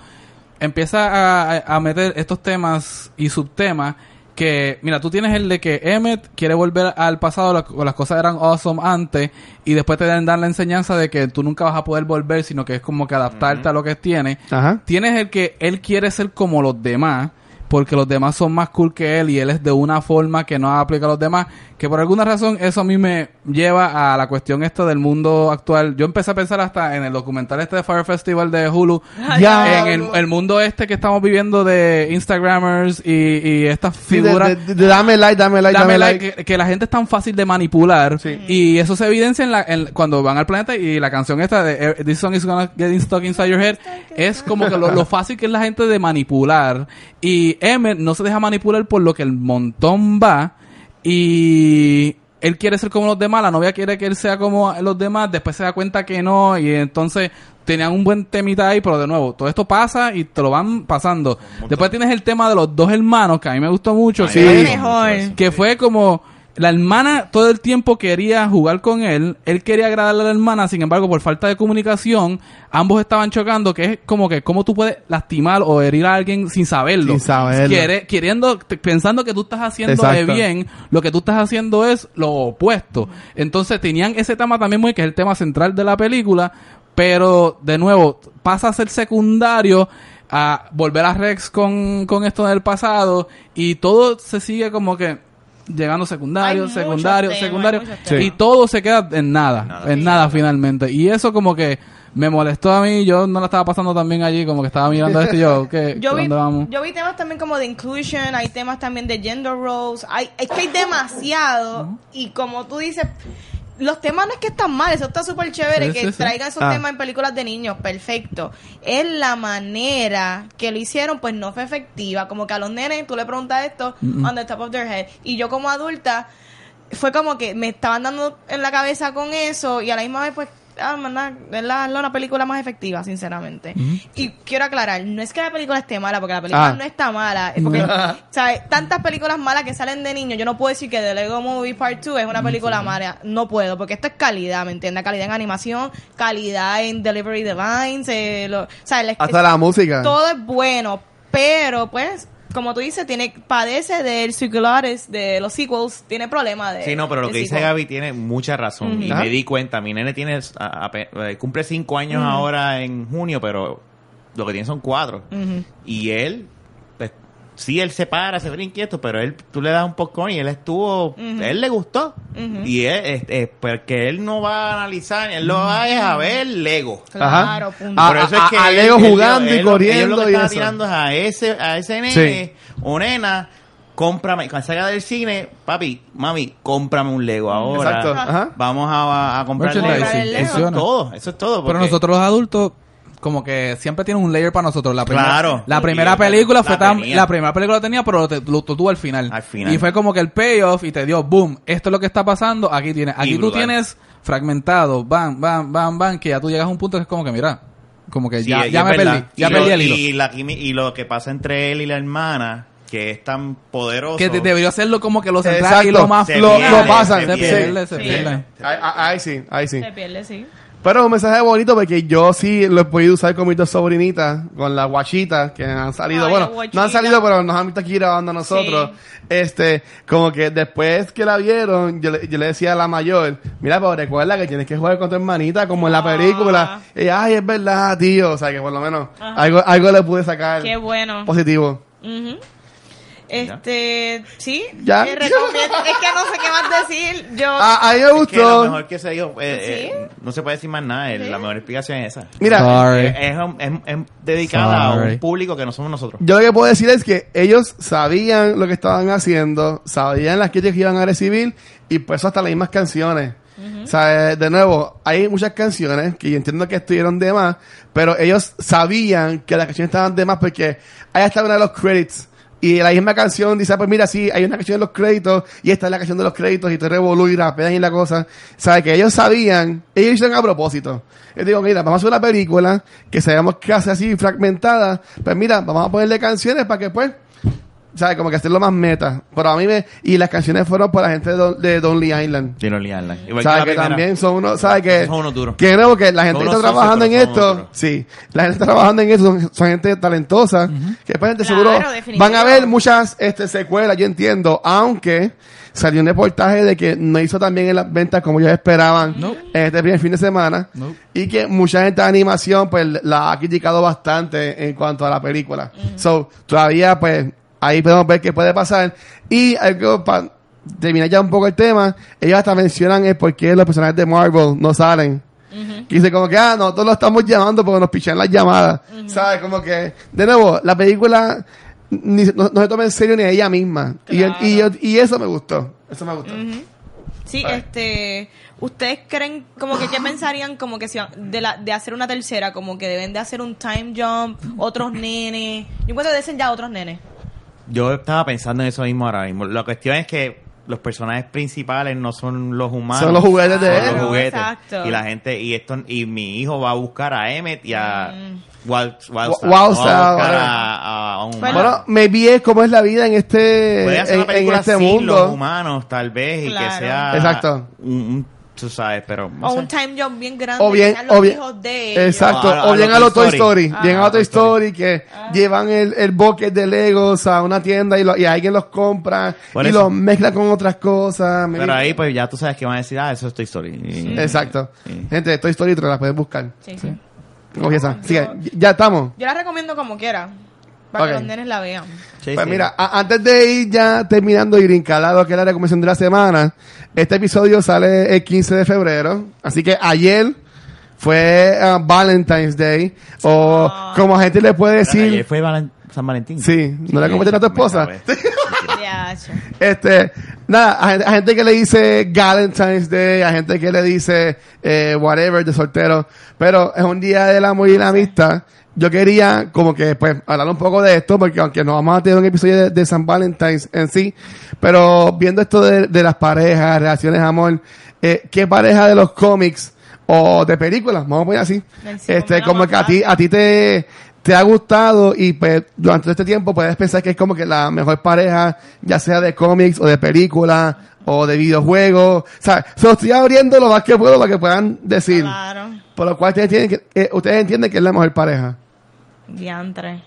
empieza a, meter estos temas y subtemas que, mira, tú tienes el de que Emmet quiere volver al pasado, la- las cosas eran awesome antes, y después te dan la enseñanza de que tú nunca vas a poder volver, sino que es como que adaptarte a lo que tiene. Ajá. Tienes el que él quiere ser como los demás, porque los demás son más cool que él y él es de una forma que no aplica a los demás, que por alguna razón eso a mí me lleva a la cuestión esta del mundo actual. Yo empecé a pensar hasta en el documental este de Fire Festival de Hulu, Ya. en el, el mundo este que estamos viviendo de Instagramers y, y estas Sí, de, figuras. de- de dame like, dame like, Dame like, like. que, que la gente es tan fácil de manipular Sí. y eso se evidencia en la, en- cuando van al planeta y la canción esta de eh, This song is gonna get stuck inside your head es como que lo, lo fácil que es la gente de manipular y Emmett no se deja manipular por lo que el montón va y él quiere ser como los demás, la novia quiere que él sea como los demás, después se da cuenta que no y entonces tenían un buen temita ahí, pero de nuevo, todo esto pasa y te lo van pasando. Después tienes el tema de los dos hermanos, que a mí me gustó mucho. Sí. Mejor. que fue como la hermana todo el tiempo quería jugar con él, él quería agradarle a la hermana, sin embargo, por falta de comunicación, ambos estaban chocando, que es como que cómo tú puedes lastimar o herir a alguien sin saberlo. Sin saberlo. Quiere- queriendo, pensando que tú estás haciendo de bien, lo que tú estás haciendo es lo opuesto. Entonces tenían ese tema también muy, que es el tema central de la película, pero de nuevo, pasa a ser secundario a volver a Rex con, con esto del pasado y todo se sigue como que llegando secundario, Hay secundario, temas, secundario y todo se queda en nada, Nada. en nada finalmente y eso como que me molestó a mí, yo no la estaba pasando tan bien allí, como que estaba mirando esto y yo, ¿qué, Yo vi, ¿dónde vamos? yo vi temas también como de inclusion, hay temas también de gender roles, hay, es que hay demasiado y como tú dices, los temas no es que están mal, eso está súper chévere Sí, que sí, sí. traigan esos Ah. temas en películas de niños, perfecto. Es la manera que lo hicieron, pues no fue efectiva, como que a los nenes tú le preguntas esto on the top of their head y yo como adulta fue como que me estaban dando en la cabeza con eso y a la misma vez pues ah, manda, es la, una película más efectiva sinceramente y quiero aclarar no es que la película esté mala porque la película Ah. no está mala es porque ¿sabes? tantas películas malas que salen de niños yo no puedo decir que The Lego Movie Part 2 es una película mala no puedo porque esto es calidad ¿me entiendes? calidad en animación calidad en delivery de lines eh, lo- o sea, la- Hasta la música. todo es bueno, pero pues, como tú dices, tiene padece del circulares, de los sequels, tiene problemas de Sí, no, pero lo que dice. Gaby tiene mucha razón. Y me di cuenta, mi nene tiene, a- a- eh, cumple cinco años ahora en junio, pero lo que tiene son cuatro. Y él, sí, él se para, se ve inquieto, pero él, tú le das un popcorn y él estuvo, él le gustó. Y él, este, porque él no va a analizar, él lo va es a ver Lego. Claro, Ajá. punto. A- Por eso es que a él- Lego él- jugando y él lo- corriendo ellos lo que y eso. tirando es a ese, a ese nene o nena, cómprame, cuando salga del cine, papi, mami, cómprame un Lego ahora. Exacto. Ajá. Vamos a, a comprar Lego. Eso es todo, eso es todo. Pero nosotros los adultos, como que siempre tienen un layer para nosotros. La primera, Claro. La primera la- película la fue tan, tenía. la primera película tenía, pero te- lo, lo tuvo al final. Al final. Y fue como que el payoff y te dio, boom, esto es lo que está pasando, aquí tienes. Aquí tú brutal. tienes fragmentado, bam, bam, bam, bam, que ya tú llegas a un punto que es como que, mira, como que Sí, ya, y ya me verdad. perdí, ya y perdí lo, el hilo. Y, la y lo que pasa entre él y la hermana, que es tan poderoso. que de- debería hacerlo como que lo central y lo más Se lo, pierde, lo pasan. se se pierde, se pierde. Ahí, ahí- ahí sí, ahí sí. Se pierde, sí. Pero es un mensaje bonito porque yo sí lo he podido usar con mis dos sobrinitas, con las guachitas que han salido. Ay, bueno, no han salido, pero nos han visto aquí grabando a nosotros. Este, como que después que la vieron, yo le, yo le decía a la mayor, mira, pero recuerda que tienes que jugar con tu hermanita como en la Ah. película. Y ella, ay, es verdad, tío. O sea, que por lo menos Ajá. algo, algo le pude sacar Qué bueno. positivo. Ujú. Este, sí. Ya. Eh, recomiendo- es que no sé qué más decir. Yo. Ah, a mí me Es que lo gustó. mejor que se dijo, eh, eh, no se puede decir más nada, Sí. la mejor explicación es esa. Mira, Sorry. Es, es un- es- es dedicada a Sorry. un público que no somos nosotros. Yo lo que puedo decir es que ellos sabían lo que estaban haciendo, sabían las críticas que iban a recibir y por eso hasta las mismas canciones. O sea, eh, de nuevo, hay muchas canciones que yo entiendo que estuvieron de más, pero ellos sabían que las canciones estaban de más porque ahí está una de los credits. Y la misma canción dice, ah, pues mira, sí, hay una canción de los créditos y esta es la canción de los créditos y te revolú y rapean y la cosa. Sea, que ellos sabían, ellos hicieron a propósito. Yo digo, mira, vamos a hacer una película que sabemos que hace así fragmentada, pues mira, vamos a ponerle canciones para que pues, ¿sabes? Como que hacerlo más meta. Pero a mí me, y las canciones fueron por la gente de, Don, de Lonely Island. De no liarla. Igual ¿Sabes? Que, también son unos, ¿sabes? Que, Son unos duros. que no, porque la gente que está trabajando en esto, sí, la gente está trabajando en esto, son, son gente talentosa, que después gente Claro, seguro van a ver muchas este, secuelas, yo entiendo, aunque salió un reportaje de que no hizo tan bien en las ventas como ellos esperaban No. en este primer fin de semana, No. y que mucha gente de animación pues la ha criticado bastante en cuanto a la película. So, todavía pues ahí podemos ver qué puede pasar. Y algo para terminar ya un poco el tema, ellos hasta mencionan el por qué los personajes de Marvel no salen. Y dice como que, ah, nosotros lo estamos llamando porque nos pichan las llamadas. ¿Sabes? Como que, de nuevo, la película ni, no, no se toma en serio ni a ella misma. Y, Claro. y, y eso me gustó. Eso me gustó. Sí, este, ¿ustedes creen como que qué pensarían como que si de la de hacer una tercera, como que deben de hacer un time jump, otros nenes? Yo encuentro que dicen ya otros nenes. Yo estaba pensando en eso mismo ahora mismo. La cuestión es que los personajes principales no son los humanos. Son los juguetes de Son él. los juguetes. exacto. Y la gente, y esto, y mi hijo va a buscar a Emmet y a va a buscar whatever. a, a un Bueno, humano. Bueno, me vi es cómo es la vida en este, en, este sin los mundo. humanos, tal vez, y que sea... Exacto. Un, un- tú sabes, pero... no o sé. un time jump bien grande, O bien, los o bien, hijos de ellos. exacto, A- a o bien a lo Toy Story, Story. bien a Ah, lo Toy Story. Story que llevan el, el bucket de Legos a una tienda y, lo, y alguien los compra Por y eso. los mezcla con otras cosas. Pero ahí, pues, ya tú sabes que van a decir, ah, eso es Toy Story. Y- Exacto. Sí. Gente, Toy Story te la puedes buscar. Sí, sí. Confiesa. Así que, ya estamos. Yo la recomiendo como quiera, para Ok. que los nenes la vean. Sí, Pues sí. mira, a- antes de ir ya terminando y brincar a lo que es la recomendación de la semana, este episodio sale el 15 de febrero, así que ayer fue ah, Valentine's Day, o Ah. como a gente le puede Ayer decir, fue Valen- San Valentín. sí, no le cometen a tu esposa. Este, nada, a, gente- a gente que le dice Valentine's Day, a gente que le dice eh, whatever de soltero, pero es un día del amor y la amistad. Yo quería como que pues hablar un poco de esto, porque aunque no vamos a tener un episodio de, de San Valentine's en sí, pero viendo esto de, de las parejas, relaciones, amor, eh, ¿qué pareja de los cómics o de películas, vamos a poner así, sí, este, como que a ti, a ti te, te ha gustado y pues durante este tiempo puedes pensar que es como que la mejor pareja, ya sea de cómics o de películas o de videojuegos. O sea, se lo estoy abriendo lo más que puedo para que puedan decir. Claro. Por lo cual ustedes, tienen que, eh, ustedes entienden que es la mejor pareja. Diantre.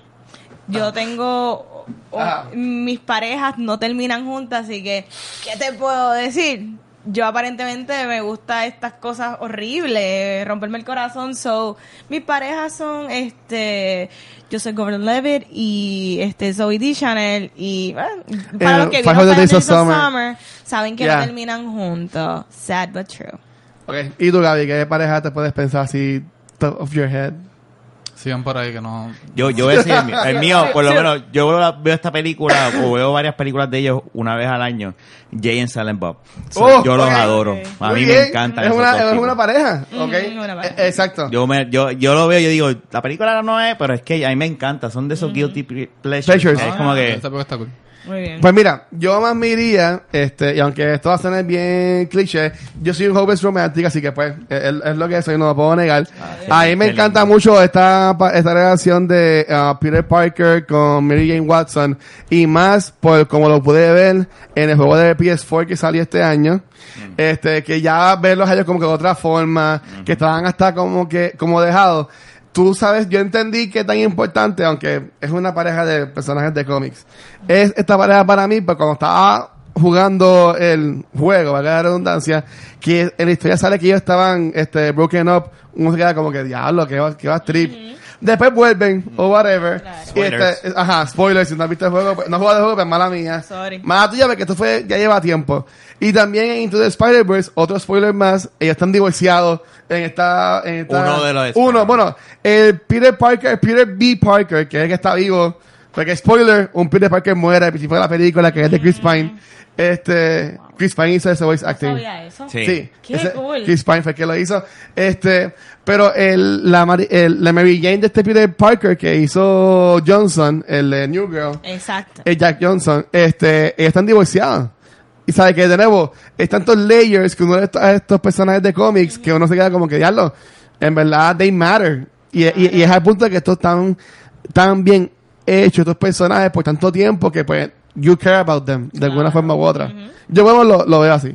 Yo tengo. o- Ah. Mis parejas no terminan juntas, así que. ¿Qué te puedo decir? yo aparentemente me gusta estas cosas horribles, romperme el corazón. So, mis parejas son este Joseph Gordon-Levitt y este Zoe D. Chanel y bueno, para Eh, los que 500 vieron Days of 500 Days of Summer. Summer, saben que Yeah. no terminan juntos. Sad but true. Ok. ¿Y tú, Gaby, qué pareja te puedes pensar así, top of your head? Sigan por ahí que no... Yo, yo voy a decir el mío. El mío, por lo menos, yo veo, esta película o veo varias películas de ellos una vez al año. Jay and Silent Bob. So, Oh, yo los adoro. A mí me encantan Es una, dos es una una pareja. Eh, Exacto. Yo, me, yo, yo lo veo y yo digo, la película no es, pero es que a mí me encanta. Son de esos guilty ple- pleasures. Pleasures. Es como Ah, que... película está cool. Muy bien. Pues mira, yo más me iría, este, y aunque esto va a sonar bien cliché, yo soy un hopeless romantic, así que pues, es, es lo que soy, no lo puedo negar. a mí me encanta lindo. mucho esta, pa- esta relación de uh, Peter Parker con Mary Jane Watson, y más por como lo pude ver en el juego de PS4 que salió este año, este, que ya verlos a ellos como que de otra forma, que estaban hasta como que, como dejados. Tú sabes, yo entendí que tan importante, aunque es una pareja de personajes de cómics. Es esta pareja para mí, pues cuando estaba jugando el juego, valga la redundancia, que en la historia sale que ellos estaban este, broken up, uno se queda como que diablo, que va, que va trip. Después vuelven, o whatever. Claro. Y este, ajá, spoilers, si no has visto el juego, pues, no has jugado el juego, pues mala mía. Sorry. Mala tuya, porque esto fue, ya lleva tiempo. Y también en Into the Spider-Verse, otro spoiler más, ellos están divorciados en esta, en esta- Uno de los Uno, bueno, el Peter Parker, Peter B. Parker, que es el que está vivo, porque spoiler, un Peter Parker muere al principio de la película, que es de Chris Pine. Este, Chris Pine hizo ese voice ¿No acting. sabía eso? Sí. Sí, Qué ese- cool. Chris Pine fue el que lo hizo. Este, pero el, la, el- la Mary Jane de este Peter Parker que hizo Johnson, el de New Girl, Exacto. el Jack Johnson, este, ellos están divorciados. Y sabe que de nuevo, hay tantos layers que uno de estos, a estos personajes de cómics que uno se queda como que diablo, en verdad they matter. Y, y, y es al punto de que estos están tan bien hechos, estos personajes por tanto tiempo que pues you care about them de alguna forma u otra. Yo bueno, lo, lo veo así.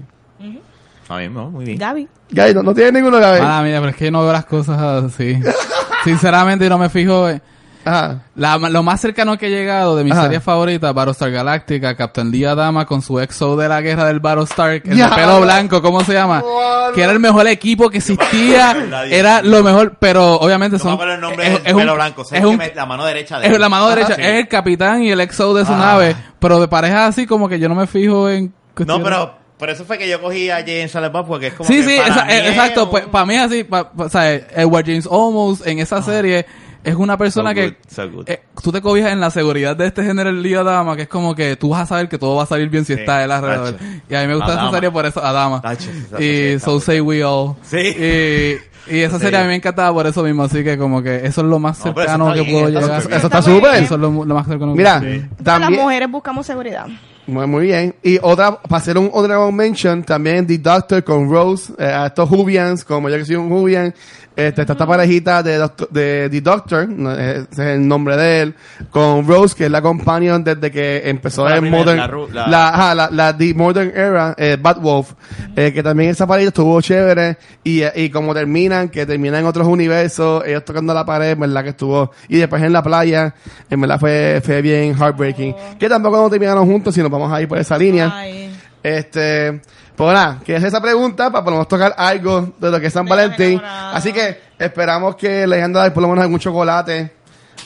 A mí no, muy bien. Gaby. Gaby, no, no tiene ninguno Gaby. Mala mía, pero es que yo no veo las cosas así. Sinceramente, no me fijo... en- Ajá. La- lo más cercano que he llegado de mis Ajá. series favoritas, Battlestar Galactica, Captain Día Dama con su exo de la guerra del Battlestar, el de pelo blanco, ¿cómo se llama? Que era el mejor equipo que existía, era lo mejor, pero obviamente No son... el nombre es- es un- pelo blanco. sé es un- la mano derecha de es él. la mano derecha, sí. es el capitán y el exo de su Ah. nave, pero de pareja así como que yo no me fijo en... No, pero por eso fue que yo cogí a Silent Bob porque es como Sí, que sí, para esa- mí es exacto. un- Pues para mí es así, pa- pa- o sea, Edward James Olmos en esa serie es una persona So que good, so good. eh, tú te cobijas en la seguridad de este género el día Dama, que es como que tú vas a saber que todo va a salir bien si Sí, está él alrededor. tacho. Y a mí me gusta esa Adama. serie por eso, Adama. Tacho, esa Y So. Say We All. Sí. Y, y esa Sí. serie a mí me encantaba por eso mismo, así que como que eso es lo más cercano que bien, puedo llegar. Eso está súper. Eso es lo, lo más cercano que Mira, Sí. Todas las también, mujeres buscamos seguridad. muy, muy bien. Y otra, para hacer un honorable mention, también The Doctor con Rose, eh, a estos Jubians, como yo que soy un Jubian, este, está esta parejita de, Doctor- de The Doctor, no, ese es el nombre de él, con Rose, que es la companion desde que empezó La en primera, Modern, la ru- la- la, ajá, la, la The Modern Era, eh, Batwolf, eh, que también esa pareja estuvo chévere, y, eh, y como terminan, que terminan en otros universos, ellos tocando la pared, en verdad que estuvo, y después en la playa, en verdad fue, fue bien heartbreaking, que tampoco no terminaron juntos, sino vamos a ir por esa línea. Ay. Este, pues nada, que es esa pregunta para por lo menos tocar algo de lo que es San Valentín. Así que esperamos que le hayan dado por lo menos algún chocolate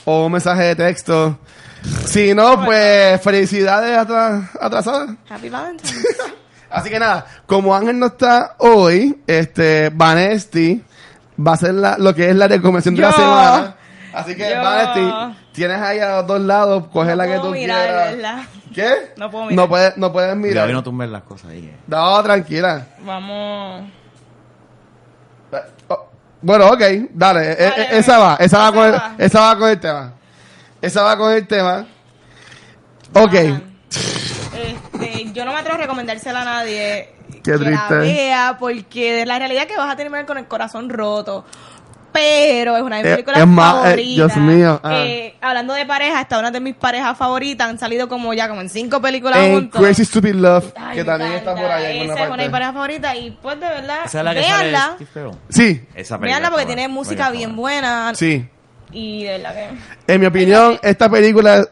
o un mensaje de texto. Si no, pues felicidades atras- atrasadas. Happy Valentine's. Así que nada, como Ángel no está hoy, este, Vanesti va a ser la, lo que es la recomendación de la Yo. semana. Así que, Yo. Vanesti, tienes ahí a los dos lados, coge No la que puedo tú mirar, quieras. ¿verdad? ¿Qué? No puedo mirar. No puedes, no puedes Gaby, mirar. no tumbes las cosas ahí. eh. No, tranquila. Vamos. Oh, Bueno, ok, dale, eh, eh, Dale, esa va, esa va, con el, va. esa va con el tema. Esa va con el tema. Ok. Este, yo no me atrevo a recomendársela a nadie Qué que triste. la vea porque la realidad es que vas a terminar con el corazón roto. Pero es una de mis Eh, películas es más, eh, favoritas. Dios mío, ah. Eh, hablando de pareja, está una de mis parejas favoritas. Han salido como ya como en cinco películas en juntos. Crazy Stupid Love, Ay, que también está por ahí en Esa es una de mis parejas favoritas y pues de verdad, Esa es la que sale véanla. Steve Carell. Sí, Esa película Véanla porque tiene música bien buena. buena. sí. Y de verdad que... En mi opinión, esta película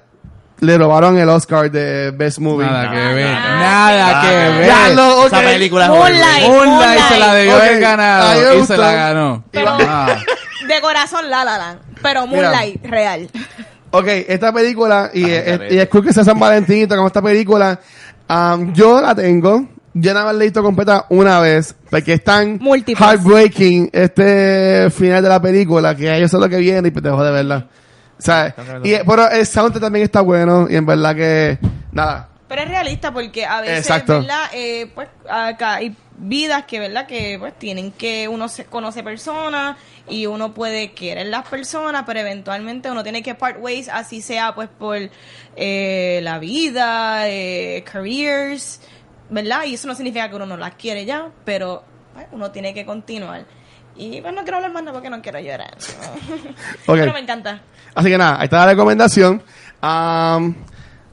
le robaron el Oscar de Best Movie. Nada que ver. nada Nada que que ver. Ya. Esa película es Moonlight. Moonlight se la debió Ok, haber ganado y se la ganó. Pero- Ah. De corazón La La Land, pero Mira. Moonlight real. Ok, esta película, y, Ay, es, y es cool que sea San Valentín, como esta película, um, yo la tengo, yo nada más la he visto completa una vez, porque es tan Múltiples. heartbreaking este final de la película, que yo sé lo que viene y pues te dejo de verla. ¿Sabes? Y, pero el soundtrack también está bueno, y en verdad que, nada, Pero es realista porque a veces, Exacto. ¿verdad? Eh, pues acá hay vidas que, ¿verdad? Que pues tienen que uno se conoce personas y uno puede querer las personas, pero eventualmente uno tiene que part ways, así sea pues por eh, la vida, eh, careers, ¿verdad? Y eso no significa que uno no las quiere ya, pero pues, uno tiene que continuar. Y pues no quiero hablar más nada porque no quiero llorar. Ok. Pero me encanta. Así que nada, ahí está la recomendación. Am,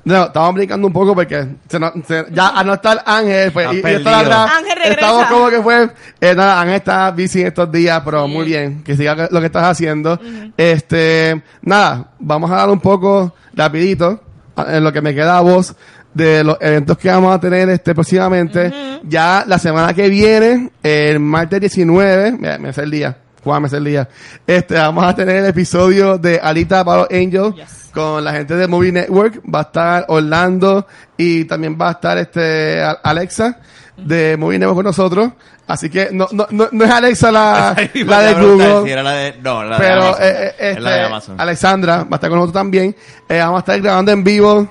no, estamos brincando un poco porque se nos- se- ya a no estar Ángel, pues, y, y estar atrás, Ángel regresa. estamos como que fue, eh, nada, Ángel está busy estos días, pero Sí. muy bien, que siga lo que estás haciendo. Este, nada, vamos a dar un poco rapidito, en lo que me queda a voz, de los eventos que vamos a tener este próximamente. Ya la semana que viene, el martes 19, me, me sé el día, Juan el día, este, vamos a tener el episodio de Alita para los Angels Yes. con la gente de Movie Network. Va a estar Orlando y también va a estar este Alexa de Movie Network con nosotros. Así que no, no, no, no es Alexa la, la de Google. Si era la de, no, la de Pero Amazon. eh, eh, es la de este, Amazon. Alexandra va a estar con nosotros también. Eh, vamos a estar grabando en vivo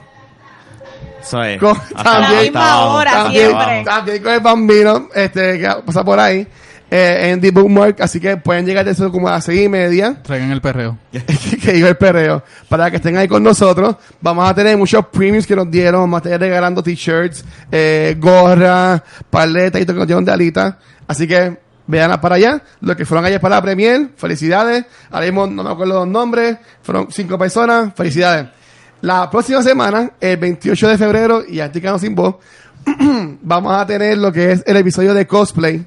Eso es. con- Hasta también- la misma hora, siempre. también con el bambino este, que pasa por ahí eh, en The Bookmark. Así que pueden llegar de eso como a las seis y media. Traigan el perreo. que iba el perreo, para que estén ahí con nosotros. Vamos a tener muchos premiums que nos dieron, vamos a estar regalando t-shirts, eh, gorra, paletas y todo que nos dieron de alita. Así que vean para allá, los que fueron ayer para la premier, felicidades. Ahora mismo no me acuerdo los nombres, fueron cinco personas, felicidades. La próxima semana, el 28 de febrero, y Anticano sin voz, vamos a tener lo que es el episodio de cosplay.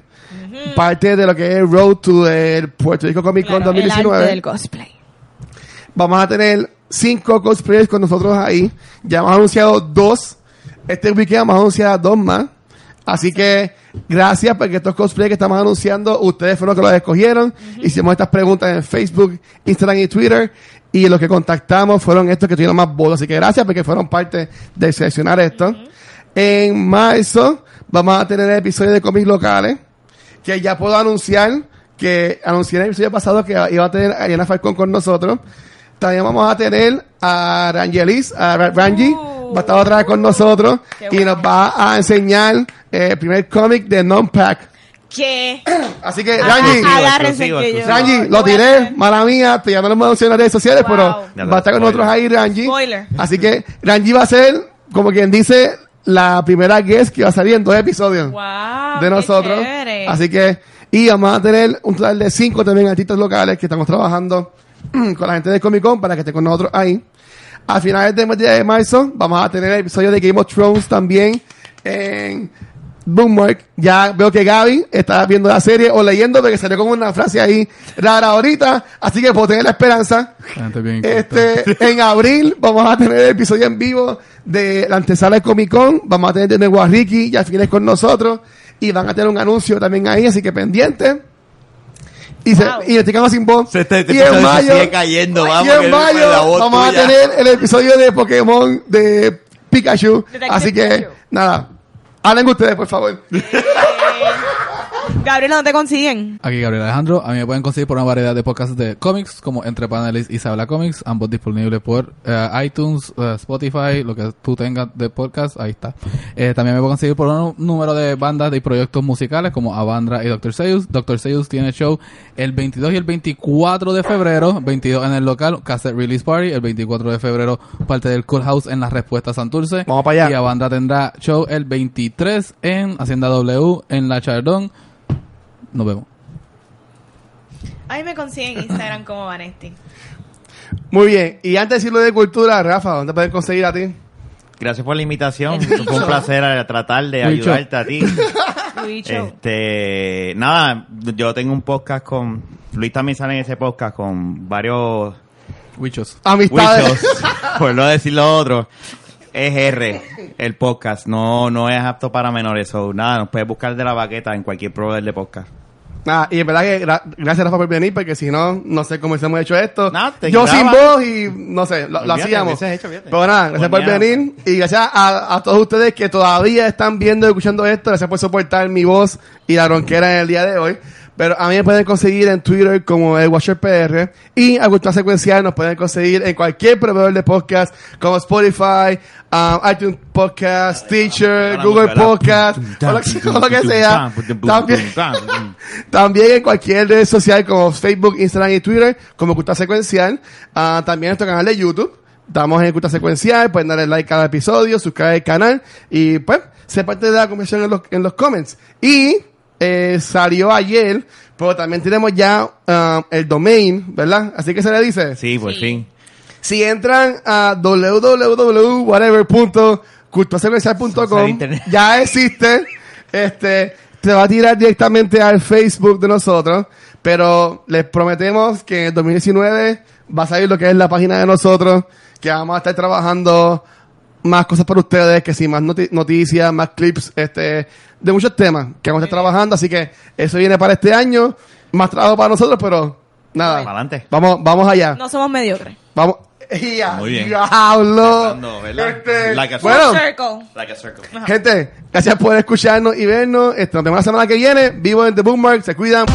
Parte de lo que es Road to el Puerto Rico Comic Con Claro, el 2019 arte del cosplay. vamos a tener cinco cosplayers con nosotros ahí. Ya hemos anunciado dos. Este weekend vamos a anunciar dos más. Así que gracias porque estos cosplayers que estamos anunciando, ustedes fueron los que los escogieron. Hicimos estas preguntas en Facebook, Instagram y Twitter. Y los que contactamos fueron estos que tuvieron más votos. Así que gracias porque fueron parte de seleccionar esto. En marzo vamos a tener el episodio de cómics locales que ya puedo anunciar que anuncié en el episodio pasado que iba a tener a Ariana Falcón con nosotros. También vamos a tener a Rangelis, a Ra- Rangi, Uh. va a estar otra vez con nosotros Qué y bueno. nos va a enseñar eh, el primer cómic de Non-Pack. Que Así que, Rangi, ah. Rangi, lo tiré, mala mía, te ya no lo hemos anunciado en las redes sociales, Wow. pero va a estar con spoiler. nosotros ahí, Rangi. Spoiler. Así que Rangi va a ser, como quien dice, la primera guest que va a salir en dos episodios Wow, de nosotros. Así que, y vamos a tener un total de cinco también artistas locales que estamos trabajando con la gente de Comic Con para que esté con nosotros ahí. A finales del mes de marzo vamos a tener el episodio de Game of Thrones también en Boomwork. Ya veo que Gaby está viendo la serie o leyendo porque salió como una frase ahí rara ahorita. Así que puedo tener la esperanza. Bien. Este, en abril vamos a tener el episodio en vivo de la antesala de Comic Con. Vamos a tener de nuevo a Ricky y al final con nosotros. Y van a tener un anuncio también ahí, así que pendiente. Y, se, Wow. y el Ticano sin voz. Se- este- este y en se mayo, sigue cayendo, y vamos, en que mayo la voz vamos tuya. a tener el episodio de Pokémon de Pikachu. Detective así que, Pikachu. nada. Hablen ustedes, por favor. Gabriela, ¿no te consiguen? Aquí Gabriel Alejandro. A mí me pueden conseguir por una variedad de podcasts de cómics, como Entre Paneles y Se Habla Comics, ambos disponibles por eh, iTunes, eh, Spotify, lo que tú tengas de podcast, ahí está. Eh, también me pueden conseguir por un número de bandas y proyectos musicales como Avandra y Dr. Seuss. Dr. Seuss tiene show el 22 y el 24 de febrero, 22 en el local, Cassette Release Party, el 24 de febrero parte del Cool House en la Respuesta Santurce. Vamos para allá. Y Avandra tendrá show el 23 en Hacienda W en La Chardón. Nos vemos. A mí me consiguen en Instagram como Vanesti. Muy bien. Y antes de decirlo de cultura, Rafa, ¿dónde pueden conseguir a ti? Gracias por la invitación. Fue un placer tratar de ayudarte a ti. Este, nada, yo tengo un podcast con Luis también sale en ese podcast con varios Wichos. Amistades. Wichos, por no decir lo otro, es R, el podcast. No, no es apto para menores. So, nada, nos puedes buscar de la baqueta en cualquier proveedor de podcast. Nada, y en verdad que gra- gracias Rafa por venir, porque si no, no sé cómo hubiésemos hecho esto. Te Yo graba. sin voz y no sé, lo, hacíamos. hecho. Pero nada, gracias por venir y gracias a, a todos ustedes que todavía están viendo y escuchando esto. Gracias por soportar mi voz y la ronquera en el día de hoy. Pero a mí me pueden conseguir en Twitter como el Watcher PR y a Cultura Secuencial nos pueden conseguir en cualquier proveedor de podcast como Spotify, um, iTunes Podcast, Stitcher, Google Podcast, o lo que, o lo que sea. También, también en cualquier red social como Facebook, Instagram y Twitter, como Cultura Secuencial. Ah, también en nuestro canal de YouTube. Estamos en Cultura Secuencial, pueden darle like a cada episodio, suscribir al canal y pues ser parte de la conversación en los, en los comments. Y eh, salió ayer, pero también tenemos ya ah, el domain, ¿verdad? Así que se le dice. Sí, por Sí. fin. Si entran a internet. ya existe, este, te va a tirar directamente al Facebook de nosotros, pero les prometemos que en el 2019 va a salir lo que es la página de nosotros, que vamos a estar trabajando más cosas para ustedes, que sí, más noti- noticias, más clips, este, de muchos temas que vamos a estar trabajando, así que eso viene para este año, más trabajo para nosotros, pero nada, Para adelante. vamos, vamos allá. No somos mediocres. Vamos. Ya, Muy bien. Diablo. ¿verdad? Este, Like a bueno, Full circle. Like a circle. gente, gracias por escucharnos y vernos. Este, nos vemos la semana que viene. Vivo en The Bookmark. Se cuidan.